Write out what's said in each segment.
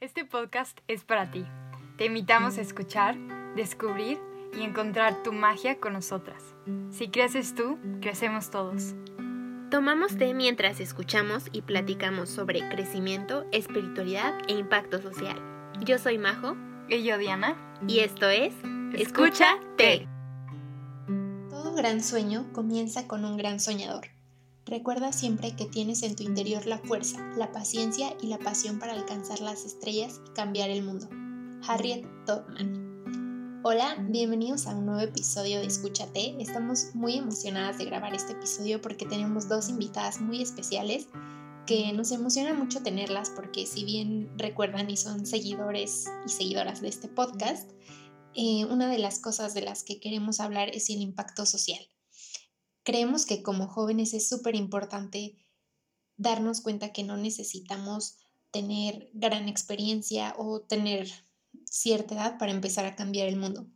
Este podcast es para ti. Te invitamos a escuchar, descubrir y encontrar tu magia con nosotras. Si creces tú, crecemos todos. Tomamos té mientras escuchamos y platicamos sobre crecimiento, espiritualidad e impacto social. Yo soy Majo. Y yo, Diana. Y esto es Escucha Té. Todo gran sueño comienza con un gran soñador. Recuerda siempre que tienes en tu interior la fuerza, la paciencia y la pasión para alcanzar las estrellas y cambiar el mundo. Harriet Tubman. Hola, bienvenidos a un nuevo episodio de Escúchate. Estamos muy emocionadas de grabar este episodio porque tenemos dos invitadas muy especiales que nos emociona mucho tenerlas porque si bien recuerdan y son seguidores y seguidoras de este podcast, eh, una de las cosas de las que queremos hablar es el impacto social. Creemos que como jóvenes es súper importante darnos cuenta que no necesitamos tener gran experiencia o tener cierta edad para empezar a cambiar el mundo.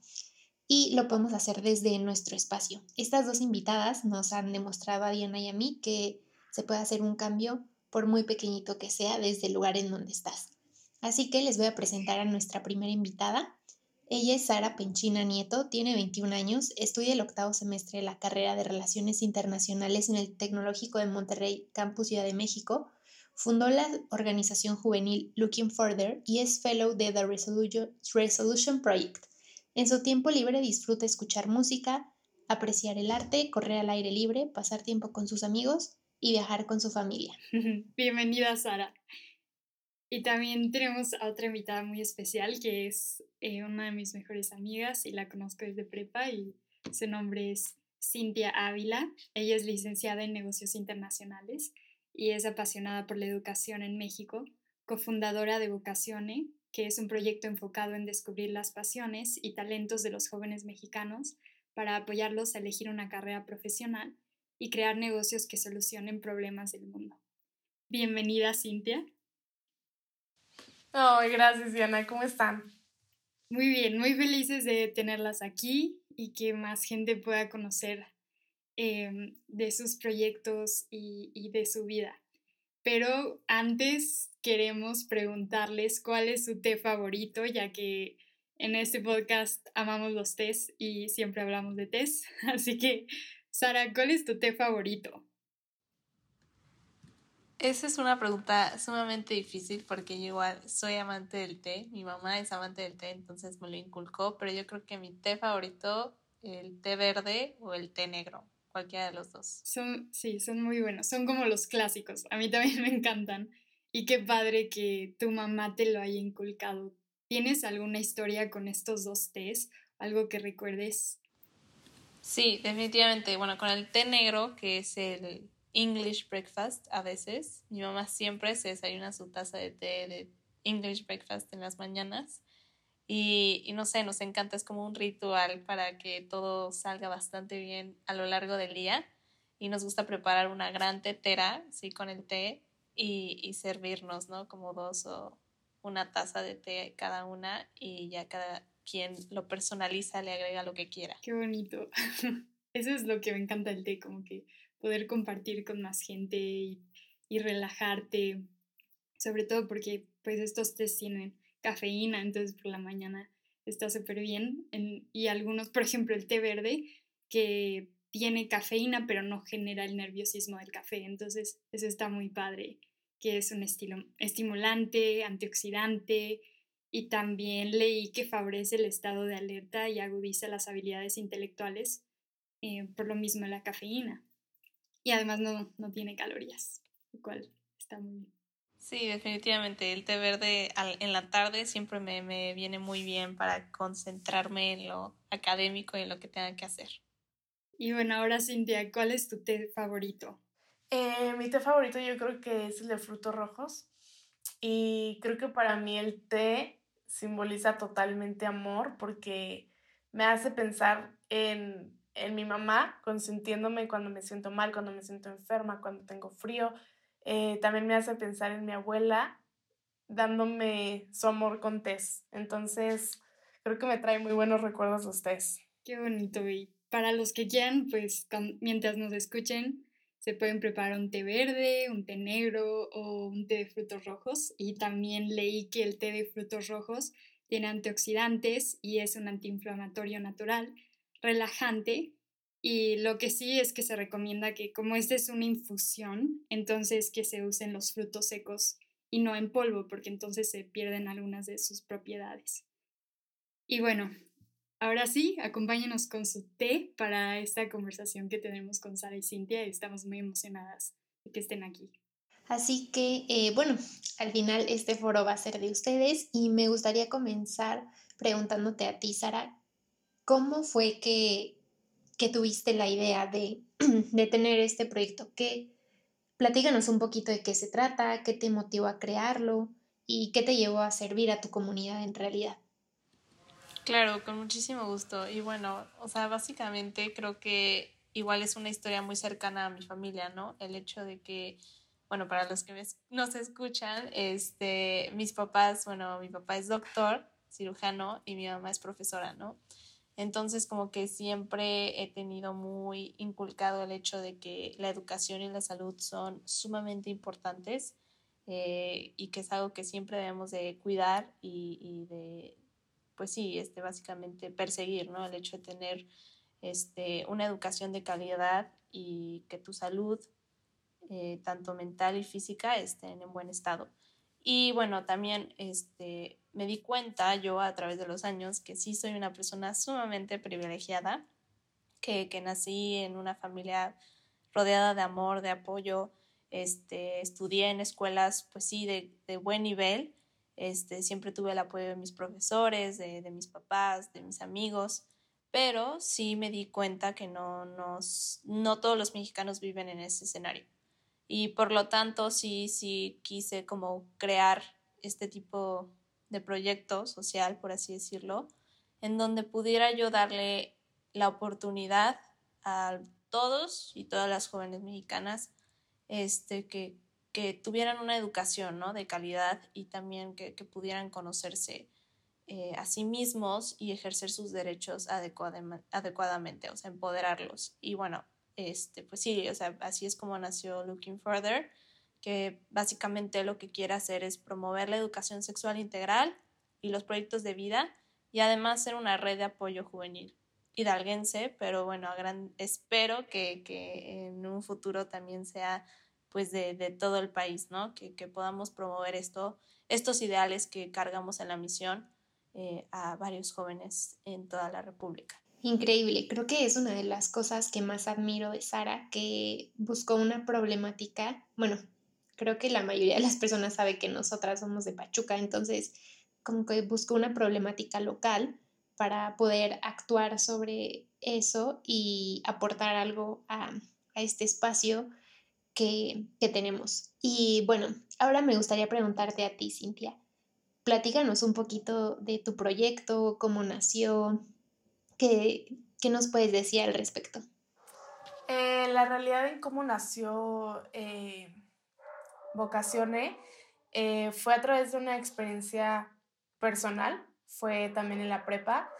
Y lo podemos hacer desde nuestro espacio. Estas dos invitadas nos han demostrado a Diana y a mí que se puede hacer un cambio por muy pequeñito que sea desde el lugar en donde estás. Así que les voy a presentar a nuestra primera invitada. Ella es Sara Penchina Nieto, tiene 21 años, estudia el octavo semestre de la carrera de Relaciones Internacionales en el Tecnológico de Monterrey, Campus Ciudad de México. Fundó la organización juvenil Looking Further y es fellow de The Resolution Project. En su tiempo libre disfruta escuchar música, apreciar el arte, correr al aire libre, pasar tiempo con sus amigos y viajar con su familia. Bienvenida, Sara. Y también tenemos a otra invitada muy especial que es eh, una de mis mejores amigas y la conozco desde prepa y su nombre es Cintia Ávila. Ella es licenciada en negocios internacionales y es apasionada por la educación en México, cofundadora de Vocacione, que es un proyecto enfocado en descubrir las pasiones y talentos de los jóvenes mexicanos para apoyarlos a elegir una carrera profesional y crear negocios que solucionen problemas del mundo. Bienvenida, Cintia. Oh, gracias, Diana. ¿Cómo están? Muy bien, muy felices de tenerlas aquí y que más gente pueda conocer em, de sus proyectos y, y de su vida. Pero antes queremos preguntarles cuál es su té favorito, ya que en este podcast amamos los tés y siempre hablamos de tés. Así que, Sara, ¿cuál es tu té favorito? Esa es una pregunta sumamente difícil porque yo igual soy amante del té, mi mamá es amante del té, entonces me lo inculcó, pero yo creo que mi té favorito, el té verde o el té negro, cualquiera de los dos. Son, sí, son muy buenos, son como los clásicos, a mí también me encantan. Y qué padre que tu mamá te lo haya inculcado. ¿Tienes alguna historia con estos dos tés? ¿Algo que recuerdes? Sí, definitivamente. Bueno, con el té negro, que es el English breakfast a veces. Mi mamá siempre se desayuna su taza de té de English breakfast en las mañanas. Y, y, no sé, nos encanta, es como un ritual para que todo salga bastante bien a lo largo del día. Y nos gusta preparar una gran tetera, sí, con el té y, y servirnos, ¿no? Como dos o una taza de té cada una y ya cada quien lo personaliza, le agrega lo que quiera. Qué bonito. Eso es lo que me encanta del té, como que poder compartir con más gente y, relajarte, sobre todo porque pues estos tés tienen cafeína, entonces por la mañana está súper bien. En, y algunos, por ejemplo, el té verde, que tiene cafeína, pero no genera el nerviosismo del café. Entonces, eso está muy padre, que es un estilo estimulante, antioxidante, y también leí que favorece el estado de alerta y agudiza las habilidades intelectuales eh, por lo mismo la cafeína. Y además no, no tiene calorías, lo cual está muy bien. Sí, definitivamente. El té verde en la tarde siempre me, me, viene muy bien para concentrarme en lo académico y en lo que tenga que hacer. Y bueno, ahora Cintia, ¿cuál es tu té favorito? Eh, mi té favorito yo creo que es el de frutos rojos. Y creo que para mí el té simboliza totalmente amor porque me hace pensar en, en mi mamá, consintiéndome cuando me siento mal, cuando me siento enferma, cuando tengo frío. Eh, también me hace pensar en mi abuela dándome su amor con tés. Entonces, creo que me trae muy buenos recuerdos de ustedes. Qué bonito. Y para los que quieran, pues mientras nos escuchen, Se pueden preparar un té verde, un té negro o un té de frutos rojos. Y también leí que el té de frutos rojos tiene antioxidantes y es un antiinflamatorio natural, relajante. Y lo que sí es que se recomienda que como esta es una infusión, entonces que se usen los frutos secos y no en polvo, porque entonces se pierden algunas de sus propiedades. Y bueno, ahora sí, acompáñenos con su té para esta conversación que tenemos con Sara y Cintia y estamos muy emocionadas de que estén aquí. Así que, eh, bueno, al final este foro va a ser de ustedes y me gustaría comenzar preguntándote a ti, Sara, ¿cómo fue que, que tuviste la idea de, de tener este proyecto? ¿Qué, platíganos un poquito de qué se trata, qué te motivó a crearlo y qué te llevó a servir a tu comunidad en realidad. Claro, con muchísimo gusto. Y bueno, o sea, básicamente creo que igual es una historia muy cercana a mi familia, ¿no? El hecho de que bueno, para los que nos escuchan, este, mis papás, bueno, mi papá es doctor, cirujano y mi mamá es profesora, ¿no? Entonces, como que siempre he tenido muy inculcado el hecho de que la educación y la salud son sumamente importantes eh, y que es algo que siempre debemos de cuidar y, de, pues sí, este, básicamente perseguir, ¿no? El hecho de tener este, una educación de calidad y que tu salud eh, tanto mental y física, estén en buen estado. Y bueno, también este, me di cuenta yo a través de los años que sí soy una persona sumamente privilegiada, que, que nací en una familia rodeada de amor, de apoyo, este, estudié en escuelas, pues sí, de, de buen nivel, este, siempre tuve el apoyo de mis profesores, de, de, mis papás, de mis amigos, pero sí me di cuenta que no, nos, no todos los mexicanos viven en ese escenario. Y por lo tanto sí, sí quise como crear este tipo de proyecto social, por así decirlo, en donde pudiera yo darle la oportunidad a todos y todas las jóvenes mexicanas este, que, que tuvieran una educación ¿no? de calidad y también que, que pudieran conocerse eh, a sí mismos y ejercer sus derechos adecuadamente, o sea, empoderarlos. Y bueno, este, pues sí, o sea, así es como nació Looking Further, que básicamente lo que quiere hacer es promover la educación sexual integral y los proyectos de vida y además ser una red de apoyo juvenil hidalguense, pero bueno, gran, espero que, que, en un futuro también sea pues de, de todo el país, ¿no? Que, que, podamos promover esto, estos ideales que cargamos en la misión eh, a varios jóvenes en toda la República. Increíble, creo que es una de las cosas que más admiro de Sara, que buscó una problemática, bueno, creo que la mayoría de las personas sabe que nosotras somos de Pachuca, entonces como que buscó una problemática local para poder actuar sobre eso y aportar algo a, a este espacio que, que tenemos. Y bueno, ahora me gustaría preguntarte a ti, Cintia, platícanos un poquito de tu proyecto, cómo nació, ¿Qué, nos puedes decir al respecto? Eh, la realidad en cómo nació eh, Vocacione eh, fue a través de una experiencia personal, fue también en la prepa,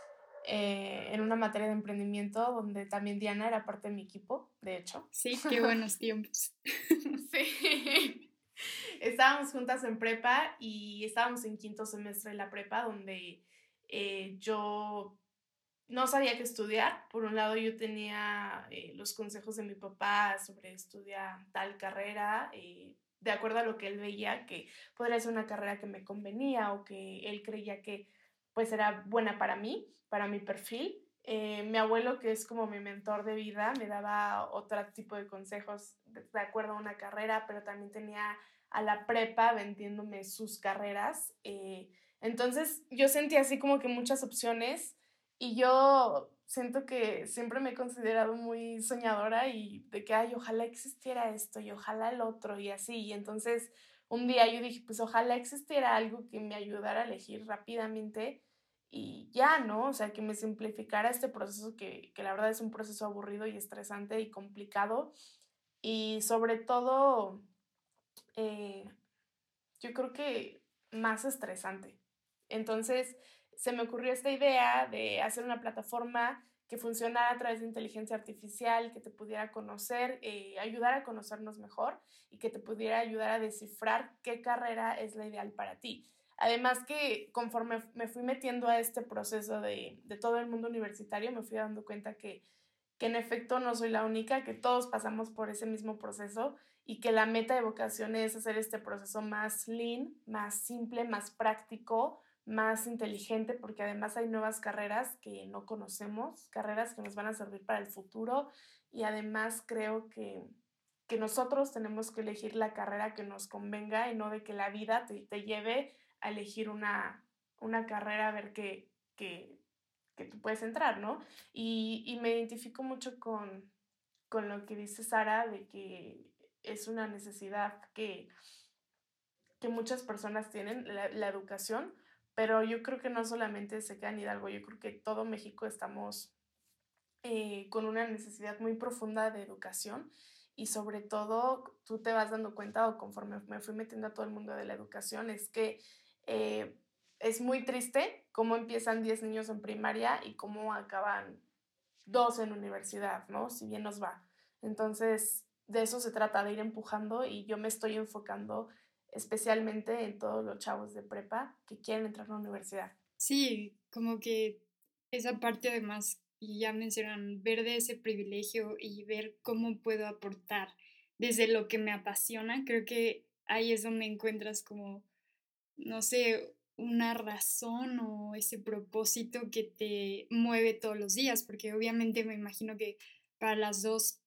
en una materia de emprendimiento donde también Diana era parte de mi equipo, de hecho. Sí, qué buenos tiempos. sí. Estábamos juntas en prepa y estábamos en quinto semestre de la prepa donde yo no sabía qué estudiar. Por un lado yo tenía eh, los consejos de mi papá sobre estudiar tal carrera, eh, de acuerdo a lo que él veía que podría ser una carrera que me convenía o que él creía que pues era buena para mí, para mi perfil. Eh, mi abuelo, que es como mi mentor de vida, me daba otro tipo de consejos de, acuerdo a una carrera, pero también tenía a la prepa vendiéndome sus carreras. entonces yo sentía así como que muchas opciones y yo siento que siempre me he considerado muy soñadora y de que, ay, ojalá existiera esto y ojalá el otro y así. Y entonces un día yo dije, pues ojalá existiera algo que me ayudara a elegir rápidamente y ya, ¿no? O sea, que me simplificara este proceso que, que la verdad es un proceso aburrido y estresante y complicado. Y sobre todo, eh, yo creo que más estresante. Entonces, se me ocurrió esta idea de hacer una plataforma que funcionara a través de inteligencia artificial, que te pudiera conocer, eh, ayudar a conocernos mejor y que te pudiera ayudar a descifrar qué carrera es la ideal para ti. Además que conforme me fui metiendo a este proceso de, de todo el mundo universitario, me fui dando cuenta que, que en efecto no soy la única, que todos pasamos por ese mismo proceso y que la meta de vocación es hacer este proceso más lean, más simple, más práctico, más inteligente, porque además hay nuevas carreras que no conocemos, carreras que nos van a servir para el futuro y además creo que, que nosotros tenemos que elegir la carrera que nos convenga y no de que la vida te, te lleve a elegir una, una carrera a ver qué, qué, que tú puedes entrar, ¿no? Y, y me identifico mucho con, con lo que dice Sara de que es una necesidad que, que muchas personas tienen, la, la educación, pero yo creo que no solamente se queda en Hidalgo, yo creo que todo México estamos eh, con una necesidad muy profunda de educación y sobre todo tú te vas dando cuenta o conforme me fui metiendo a todo el mundo de la educación es que eh, es muy triste cómo empiezan 10 niños en primaria y cómo acaban dos en universidad, ¿no? Si bien nos va. Entonces, de eso se trata, de ir empujando y yo me estoy enfocando especialmente en todos los chavos de prepa que quieren entrar a la universidad. Sí, como que esa parte además, y ya mencionan, ver de ese privilegio y ver cómo puedo aportar desde lo que me apasiona, creo que ahí es donde encuentras como, no sé, una razón o ese propósito que te mueve todos los días, porque obviamente me imagino que para las dos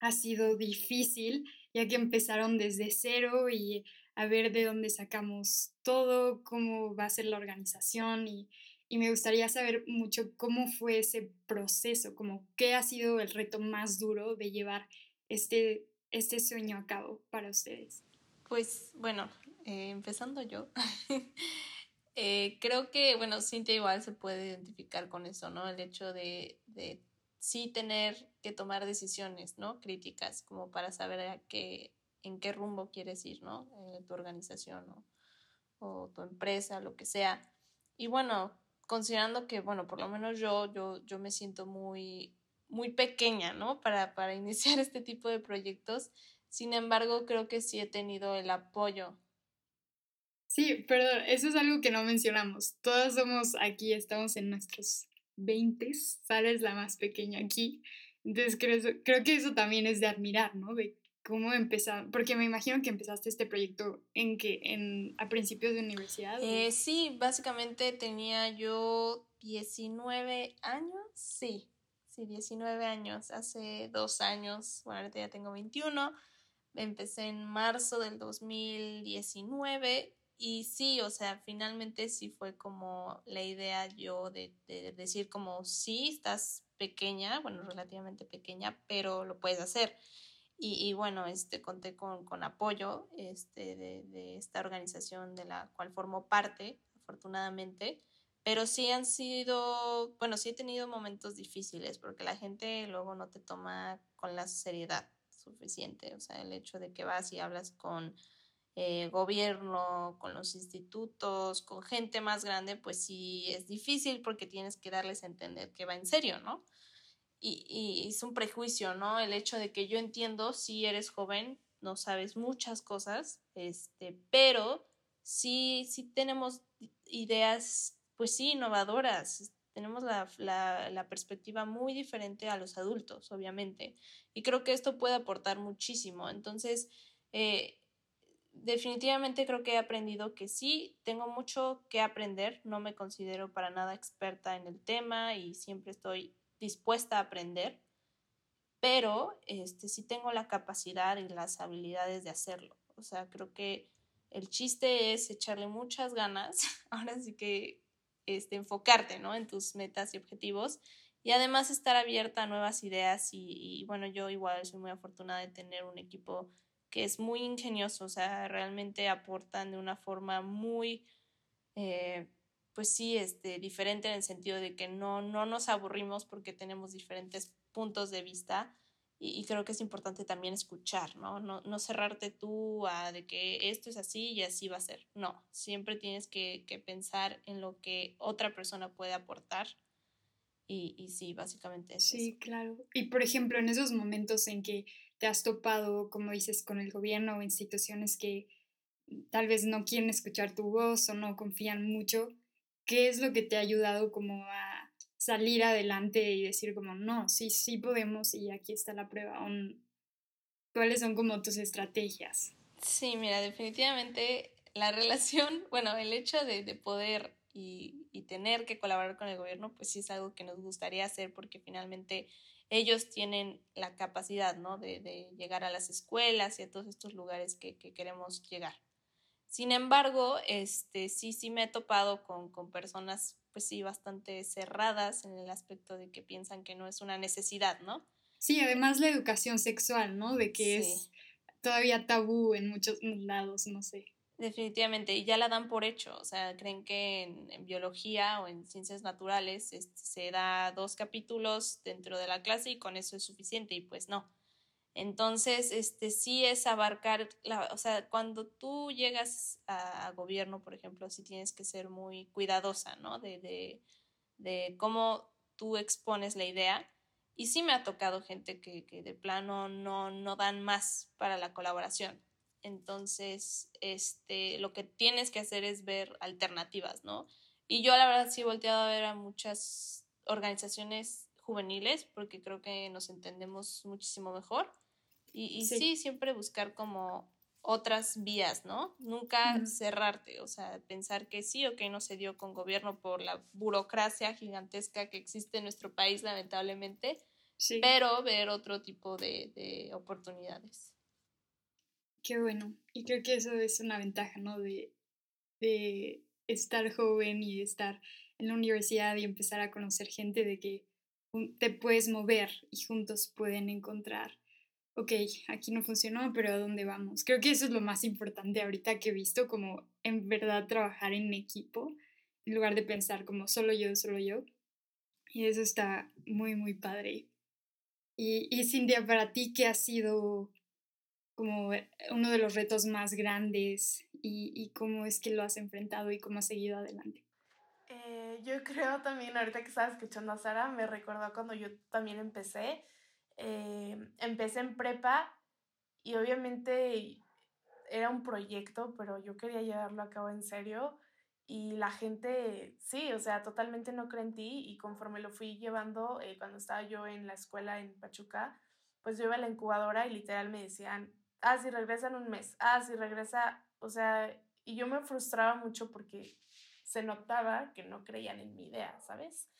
ha sido difícil, ya que empezaron desde cero y a ver de dónde sacamos todo, cómo va a ser la organización y, me gustaría saber mucho cómo fue ese proceso, como qué ha sido el reto más duro de llevar este, este sueño a cabo para ustedes. Pues bueno, eh, empezando yo, eh, creo que, bueno, Cintia igual se puede identificar con eso, ¿no? El hecho de, de sí tener que tomar decisiones, ¿no? Críticas, como para saber a qué, en qué rumbo quieres ir, ¿no? Eh, tu organización o, tu empresa, lo que sea. Y bueno, considerando que, bueno, por lo menos yo, yo, yo me siento muy, muy pequeña, ¿no? Para, para iniciar este tipo de proyectos. Sin embargo, creo que sí he tenido el apoyo. Sí, perdón, eso es algo que no mencionamos. Todas somos aquí, estamos en nuestros 20, Sara es la más pequeña aquí. Entonces creo, creo que eso también es de admirar, ¿no? De ¿Cómo empezaste? Porque me imagino que empezaste este proyecto en que en, a principios de universidad. Eh, sí, básicamente tenía yo 19 años, sí, sí, 19 años, hace dos años, bueno, ahorita ya tengo 21, empecé en marzo del 2019 y sí, o sea, finalmente sí fue como la idea yo de, de decir como sí, estás pequeña, bueno, relativamente pequeña, pero lo puedes hacer. Y, bueno, este, conté con, con apoyo este, de, de, esta organización de la cual formo parte, afortunadamente, pero sí han sido, bueno, sí he tenido momentos difíciles porque la gente luego no te toma con la seriedad suficiente, o sea, el hecho de que vas y hablas con eh, gobierno, con los institutos, con gente más grande, pues sí es difícil porque tienes que darles a entender que va en serio, ¿no? Y, es un prejuicio, ¿no? El hecho de que yo entiendo si eres joven, no sabes muchas cosas, este, pero sí, sí tenemos ideas, pues sí, innovadoras, tenemos la, la, la, perspectiva muy diferente a los adultos, obviamente, y creo que esto puede aportar muchísimo. Entonces, eh, definitivamente creo que he aprendido que sí, tengo mucho que aprender, no me considero para nada experta en el tema y siempre estoy dispuesta a aprender, pero este, sí tengo la capacidad y las habilidades de hacerlo. O sea, creo que el chiste es echarle muchas ganas, ahora sí que este, enfocarte ¿no? en tus metas y objetivos y además estar abierta a nuevas ideas y, bueno, yo igual soy muy afortunada de tener un equipo que es muy ingenioso, o sea, realmente aportan de una forma muy eh, pues sí, este, diferente en el sentido de que no, no nos aburrimos porque tenemos diferentes puntos de vista y, creo que es importante también escuchar, ¿no? ¿no? No cerrarte tú a de que esto es así y así va a ser. No, siempre tienes que, que pensar en lo que otra persona puede aportar Y, y sí, básicamente es Sí, claro. Y por ejemplo, en esos momentos en que te has topado, como dices, con el gobierno o instituciones que tal vez no quieren escuchar tu voz o no confían mucho, ¿qué es lo que te ha ayudado como a salir adelante y decir como, no, sí, sí podemos y aquí está la prueba? ¿Cuáles son como tus estrategias? Sí, mira, definitivamente la relación, bueno, el hecho de, de poder y, y, tener que colaborar con el gobierno, pues sí es algo que nos gustaría hacer porque finalmente ellos tienen la capacidad, ¿no? De, de llegar a las escuelas y a todos estos lugares que, que queremos llegar. Sin embargo, este, sí, sí me he topado con, con personas, pues sí, bastante cerradas en el aspecto de que piensan que no es una necesidad, ¿no? Sí, además la educación sexual, ¿no? De que sí. es todavía tabú en muchos lados, no sé. Definitivamente, y ya la dan por hecho, o sea, creen que en, en biología o en ciencias naturales este, se da dos capítulos dentro de la clase y con eso es suficiente, y pues no. Entonces, este sí es abarcar, la, o sea, cuando tú llegas a, gobierno, por ejemplo, sí tienes que ser muy cuidadosa, ¿no? De, de, de cómo tú expones la idea. Y sí me ha tocado gente que, que de plano no, no dan más para la colaboración. Entonces, este, lo que tienes que hacer es ver alternativas, ¿no? Y yo la verdad sí he volteado a ver a muchas organizaciones juveniles porque creo que nos entendemos muchísimo mejor y, y sí. sí. siempre buscar como otras vías, ¿no? Nunca uh -huh. cerrarte, o sea, pensar que sí o que no se dio con gobierno por la burocracia gigantesca que existe en nuestro país, lamentablemente, sí. pero ver otro tipo de, de, oportunidades. Qué bueno, y creo que eso es una ventaja, ¿no? De, de estar joven y estar en la universidad y empezar a conocer gente de que te puedes mover y juntos pueden encontrar ok, aquí no funcionó, pero ¿a dónde vamos? Creo que eso es lo más importante ahorita que he visto, como en verdad trabajar en equipo, en lugar de pensar como solo yo, solo yo. Y eso está muy, muy padre. Y, y Cintia, para ti, ¿qué ha sido como uno de los retos más grandes y, y cómo es que lo has enfrentado y cómo has seguido adelante? Eh, yo creo también, ahorita que estaba escuchando a Sara, me recordó cuando yo también empecé eh, empecé en prepa y obviamente era un proyecto, pero yo quería llevarlo a cabo en serio y la gente, sí, o sea, totalmente no cree en ti y conforme lo fui llevando, eh, cuando estaba yo en la escuela en Pachuca, pues yo iba a la incubadora y literal me decían, ah, si regresa en un mes, ah, si regresa, o sea, y yo me frustraba mucho porque se notaba que no creían en mi idea, ¿sabes?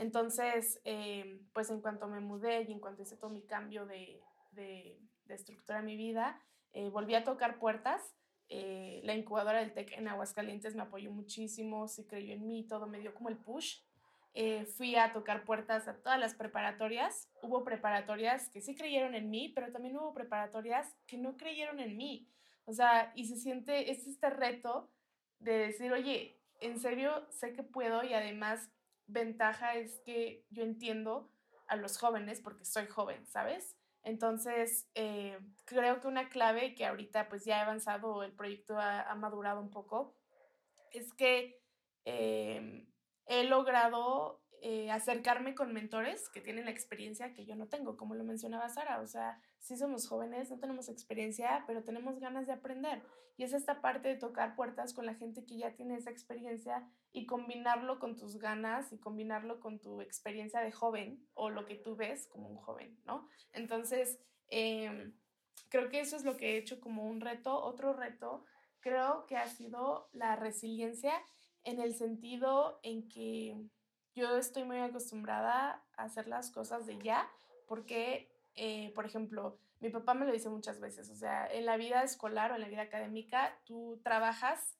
Entonces, eh, pues en cuanto me mudé y en cuanto hice todo mi cambio de, de, estructura de mi vida, eh, volví a tocar puertas. Eh, la incubadora del TEC en Aguascalientes me apoyó muchísimo, sí creyó en mí, todo me dio como el push. Eh, fui a tocar puertas a todas las preparatorias. Hubo preparatorias que sí creyeron en mí, pero también hubo preparatorias que no creyeron en mí. O sea, y se siente, es este reto de decir, oye, en serio sé que puedo y además ventaja es que yo entiendo a los jóvenes porque soy joven, ¿sabes? Entonces, eh, creo que una clave que ahorita pues ya ha avanzado, el proyecto ha, ha madurado un poco, es que eh, he logrado eh, acercarme con mentores que tienen la experiencia que yo no tengo, como lo mencionaba Sara, o sea, sí somos jóvenes, no tenemos experiencia, pero tenemos ganas de aprender. Y es esta parte de tocar puertas con la gente que ya tiene esa experiencia y combinarlo con tus ganas y combinarlo con tu experiencia de joven o lo que tú ves como un joven, ¿no? Entonces, eh, creo que eso es lo que he hecho como un reto. Otro reto creo que ha sido la resiliencia en el sentido en que yo estoy muy acostumbrada a hacer las cosas de ya, porque, eh, por ejemplo, mi papá me lo dice muchas veces, o sea, en la vida escolar o en la vida académica, tú trabajas,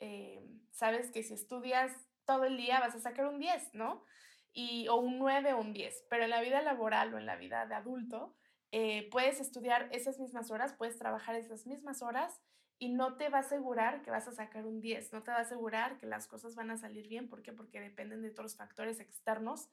eh, sabes que si estudias todo el día vas a sacar un 10, ¿no? Y, o un 9 o un 10, pero en la vida laboral o en la vida de adulto, eh, puedes estudiar esas mismas horas, puedes trabajar esas mismas horas y no te va a asegurar que vas a sacar un 10, no te va a asegurar que las cosas van a salir bien. ¿Por qué? Porque dependen de otros factores externos,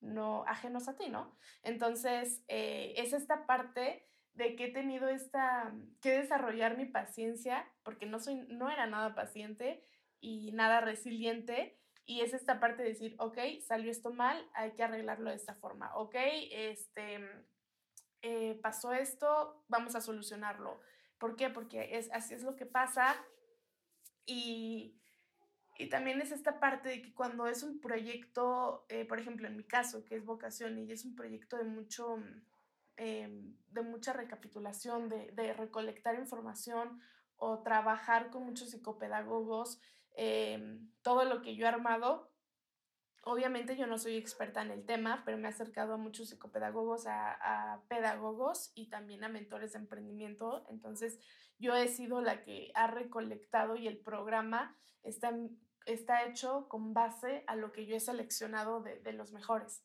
no ajenos a ti, ¿no? Entonces, eh, es esta parte de que he tenido esta, que desarrollar mi paciencia, porque no, soy, no era nada paciente y nada resiliente, Y es esta parte de decir, ok, salió esto mal, hay que arreglarlo de esta forma, ok, este, eh, pasó esto, vamos a solucionarlo. ¿Por qué? Porque es, así es lo que pasa y, y también es esta parte de que cuando es un proyecto, eh, por ejemplo, en mi caso, que es vocación y es un proyecto de mucho, em, de mucha recapitulación, de, de, recolectar información o trabajar con muchos psicopedagogos, em, todo lo que yo he armado Obviamente yo no soy experta en el tema, pero me he acercado a muchos psicopedagogos, a, pedagogos y también a mentores de emprendimiento. Entonces yo he sido la que ha recolectado y el programa está, está hecho con base a lo que yo he seleccionado de, de los mejores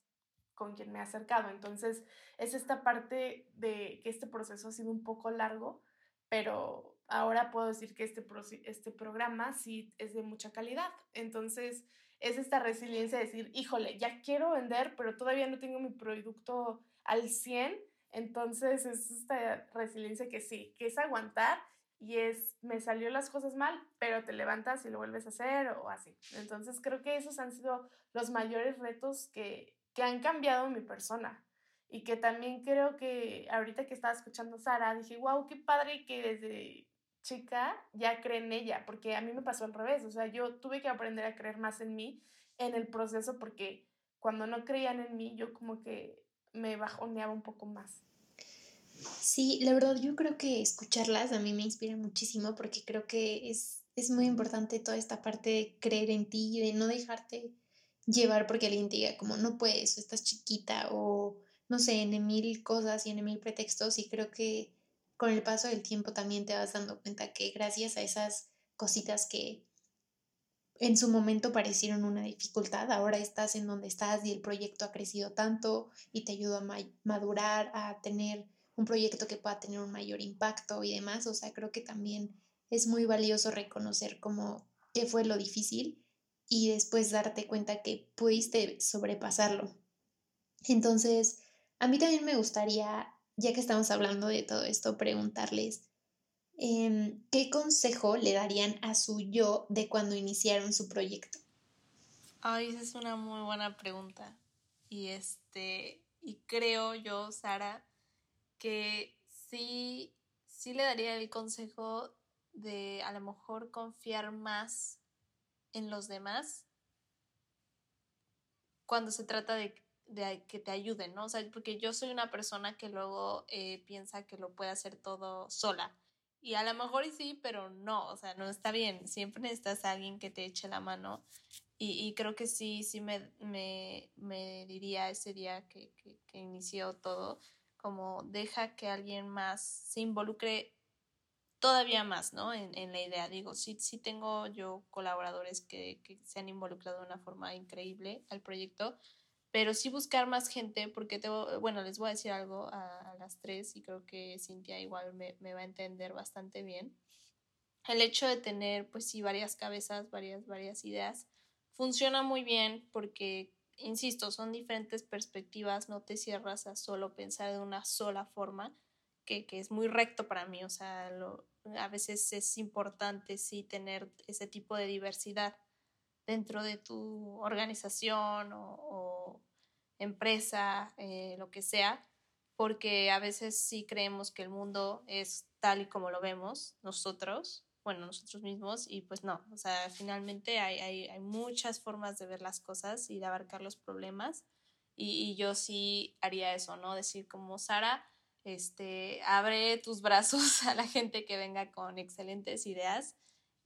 con quien me he acercado. Entonces es esta parte de que este proceso ha sido un poco largo, pero ahora puedo decir que este, este programa sí es de mucha calidad. Entonces es esta resiliencia de decir, híjole, ya quiero vender, pero todavía no tengo mi producto al 100. Entonces es esta resiliencia que sí, que es aguantar y es, me salió las cosas mal, pero te levantas y lo vuelves a hacer o así. Entonces creo que esos han sido los mayores retos que, que han cambiado mi persona y que también creo que ahorita que estaba escuchando a Sara, dije, wow, qué padre que desde chica ya cree en ella, porque a mí me pasó al revés, o sea, yo tuve que aprender a creer más en mí en el proceso porque cuando no creían en mí, yo como que me bajoneaba un poco más. Sí, la verdad yo creo que escucharlas a mí me inspira muchísimo porque creo que es, es muy importante toda esta parte de creer en ti y de no dejarte llevar porque alguien te diga como no puedes o estás chiquita o no sé, en mil cosas y en mil pretextos y creo que con el paso del tiempo también te vas dando cuenta que gracias a esas cositas que en su momento parecieron una dificultad, ahora estás en donde estás y el proyecto ha crecido tanto y te ayuda a madurar, a tener un proyecto que pueda tener un mayor impacto y demás. O sea, creo que también es muy valioso reconocer cómo qué fue lo difícil y después darte cuenta que pudiste sobrepasarlo. Entonces, a mí también me gustaría ya que estamos hablando de todo esto, preguntarles, em, ¿qué consejo le darían a su yo de cuando iniciaron su proyecto? Ay, esa es una muy buena pregunta. Y este, y creo yo, Sara, que sí, sí le daría el consejo de a lo mejor confiar más en los demás cuando se trata de de que te ayuden, ¿no? O sea, porque yo soy una persona que luego eh, piensa que lo puede hacer todo sola. Y a lo mejor sí, pero no, o sea, no está bien. Siempre necesitas a alguien que te eche la mano. Y, y creo que sí, sí me, me, me diría ese día que, que, que, inició todo, como deja que alguien más se involucre todavía más, ¿no? En, en la idea. Digo, sí, sí tengo yo colaboradores que, que se han involucrado de una forma increíble al proyecto, pero sí buscar más gente, porque tengo, bueno, les voy a decir algo a, las tres y creo que Cintia igual me, me, va a entender bastante bien. El hecho de tener, pues sí, varias cabezas, varias, varias ideas, funciona muy bien porque, insisto, son diferentes perspectivas, no te cierras a solo pensar de una sola forma, que, que es muy recto para mí, o sea, a veces es importante sí tener ese tipo de diversidad dentro de tu organización o, empresa, eh, lo que sea, porque a veces sí creemos que el mundo es tal y como lo vemos nosotros, bueno, nosotros mismos, y pues no, o sea, finalmente hay, hay, muchas formas de ver las cosas y de abarcar los problemas, y, y, yo sí haría eso, ¿no? Decir como Sara, este, abre tus brazos a la gente que venga con excelentes ideas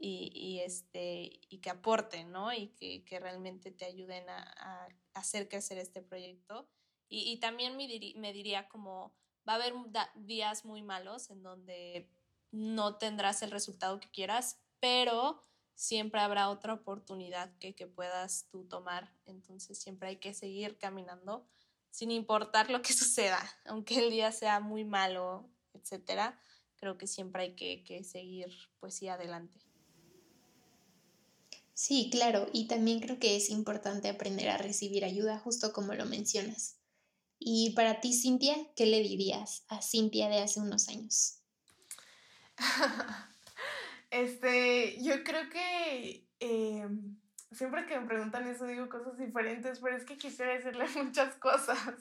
y, este, y que aporten, ¿no? Y que, que realmente te ayuden a, a, hacer crecer este proyecto. Y, y también me, me, diría como, va a haber días muy malos en donde no tendrás el resultado que quieras, pero siempre habrá otra oportunidad que, que puedas tú tomar. Entonces siempre hay que seguir caminando sin importar lo que suceda, aunque el día sea muy malo, etcétera, creo que siempre hay que, que seguir pues sí adelante. Sí, claro, y también creo que es importante aprender a recibir ayuda, justo como lo mencionas. Y para ti, Cintia, ¿qué le dirías a Cintia de hace unos años? este, yo creo que em, siempre que me preguntan eso digo cosas diferentes, pero es que quisiera decirle muchas cosas.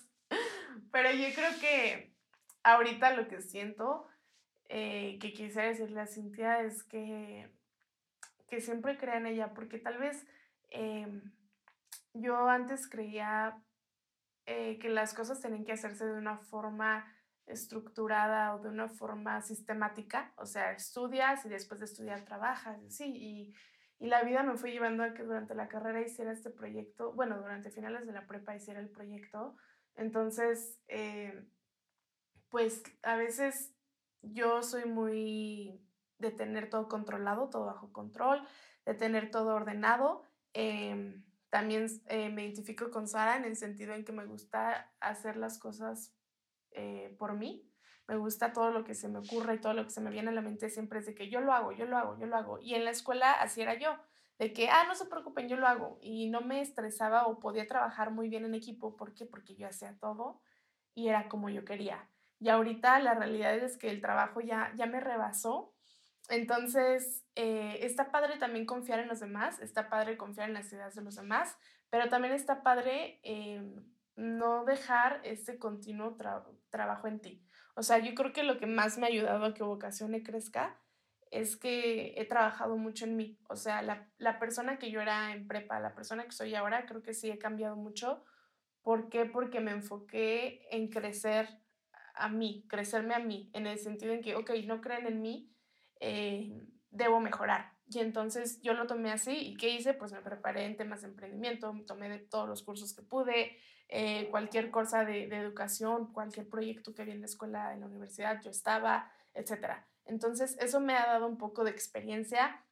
Pero yo creo que ahorita lo que siento eh, que quisiera decirle a Cintia es que, que siempre crea en ella, porque tal vez em, yo antes creía eh, que las cosas tenían que hacerse de una forma estructurada o de una forma sistemática, o sea, estudias y después de estudiar trabajas, sí, y, y la vida me fue llevando a que durante la carrera hiciera este proyecto, bueno, durante finales de la prepa hiciera el proyecto, entonces, eh, pues a veces yo soy muy de tener todo controlado, todo bajo control, de tener todo ordenado. Em, también eh, me identifico con Sara en el sentido en que me gusta hacer las cosas eh, por mí. Me gusta todo lo que se me ocurre y todo lo que se me viene a la mente siempre es de que yo lo hago, yo lo hago, yo lo hago. Y en la escuela así era yo, de que, ah, no se preocupen, yo lo hago. Y no me estresaba o podía trabajar muy bien en equipo. ¿Por qué? Porque yo hacía todo y era como yo quería. Y ahorita la realidad es que el trabajo ya, ya me rebasó. Entonces, eh, está padre también confiar en los demás, está padre confiar en las ideas de los demás, pero también está padre em, no dejar ese continuo trabajo en ti. O sea, yo creo que lo que más me ha ayudado a que Vocación crezca es que he trabajado mucho en mí. O sea, la, la, persona que yo era en prepa, la persona que soy ahora, creo que sí he cambiado mucho. ¿Por qué? Porque me enfoqué en crecer a mí, crecerme a mí, en el sentido en que, ok, no creen en mí, eh, debo mejorar. Y entonces yo lo tomé así y ¿qué hice? Pues me preparé en temas de emprendimiento, tomé de todos los cursos que pude, eh, cualquier cosa de, educación, cualquier proyecto que había en la escuela, en la universidad, yo estaba, etc. Entonces eso me ha dado un poco de experiencia,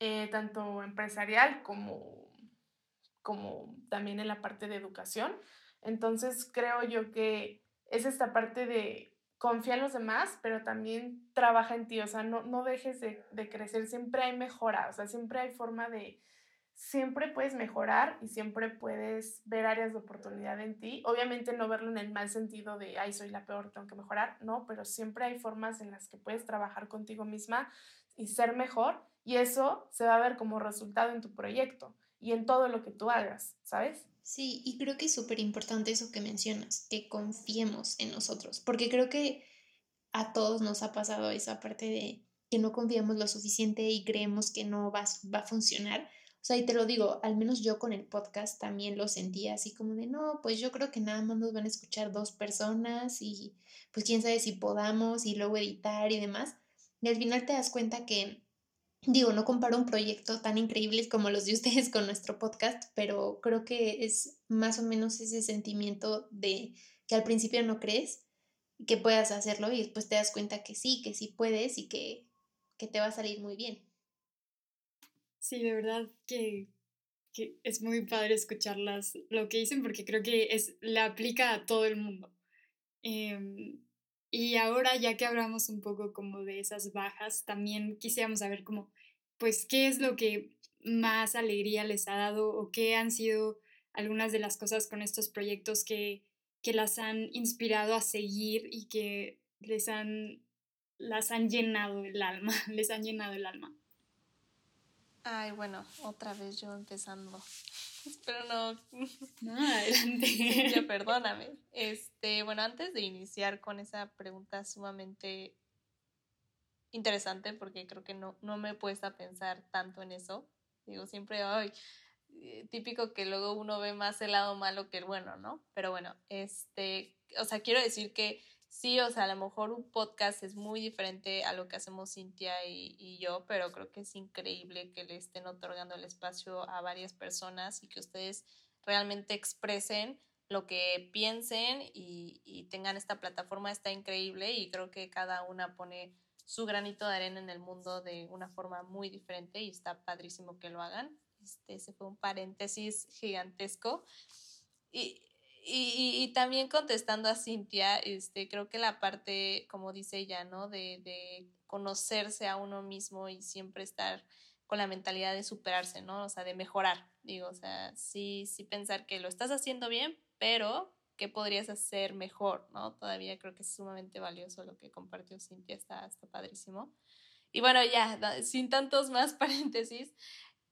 eh, tanto empresarial como, como también en la parte de educación. Entonces creo yo que es esta parte de confía en los demás, pero también trabaja en ti, o sea, no, no dejes de, de, crecer, siempre hay mejora, o sea, siempre hay forma de, siempre puedes mejorar y siempre puedes ver áreas de oportunidad en ti, obviamente no verlo en el mal sentido de, ay, soy la peor, tengo que mejorar, no, pero siempre hay formas en las que puedes trabajar contigo misma y ser mejor y eso se va a ver como resultado en tu proyecto y en todo lo que tú hagas, ¿sabes? Sí, y creo que es súper importante eso que mencionas, que confiemos en nosotros, porque creo que a todos nos ha pasado esa parte de que no confiamos lo suficiente y creemos que no va, va a funcionar. O sea, y te lo digo, al menos yo con el podcast también lo sentía así como de, no, pues yo creo que nada más nos van a escuchar dos personas y pues quién sabe si podamos y luego editar y demás. Y al final te das cuenta que Digo, no comparo un proyecto tan increíble como los de ustedes con nuestro podcast, pero creo que es más o menos ese sentimiento de que al principio no crees que puedas hacerlo y después te das cuenta que sí, que sí puedes y que, que te va a salir muy bien. Sí, de verdad que, que es muy padre escucharlas, lo que dicen, porque creo que es, la aplica a todo el mundo. Em, y ahora, ya que hablamos un poco como de esas bajas, también quisiéramos saber como, pues, qué es lo que más alegría les ha dado o qué han sido algunas de las cosas con estos proyectos que, que las han inspirado a seguir y que les han, las han llenado el alma, les han llenado el alma. Ay, bueno, otra vez yo empezando. Pero no. No, adelante. ya perdóname. Este, bueno, antes de iniciar con esa pregunta sumamente interesante, porque creo que no, no me he puesto a pensar tanto en eso. Digo, siempre, ay, eh, típico que luego uno ve más el lado malo que el bueno, ¿no? Pero bueno, este, o sea, quiero decir que sí, o sea, a lo mejor un podcast es muy diferente a lo que hacemos Cintia y, yo, pero creo que es increíble que le estén otorgando el espacio a varias personas y que ustedes realmente expresen lo que piensen y, y tengan esta plataforma, está increíble y creo que cada una pone su granito de arena en el mundo de una forma muy diferente y está padrísimo que lo hagan. Este, ese fue un paréntesis gigantesco. Y, y, y, también contestando a Cintia, este, creo que la parte, como dice ella, ¿no? De, de conocerse a uno mismo y siempre estar con la mentalidad de superarse, ¿no? O sea, de mejorar. Digo, o sea, sí, sí pensar que lo estás haciendo bien, pero ¿qué podrías hacer mejor, ¿no? Todavía creo que es sumamente valioso lo que compartió Cintia, está, está padrísimo. Y bueno, ya, sin tantos más paréntesis,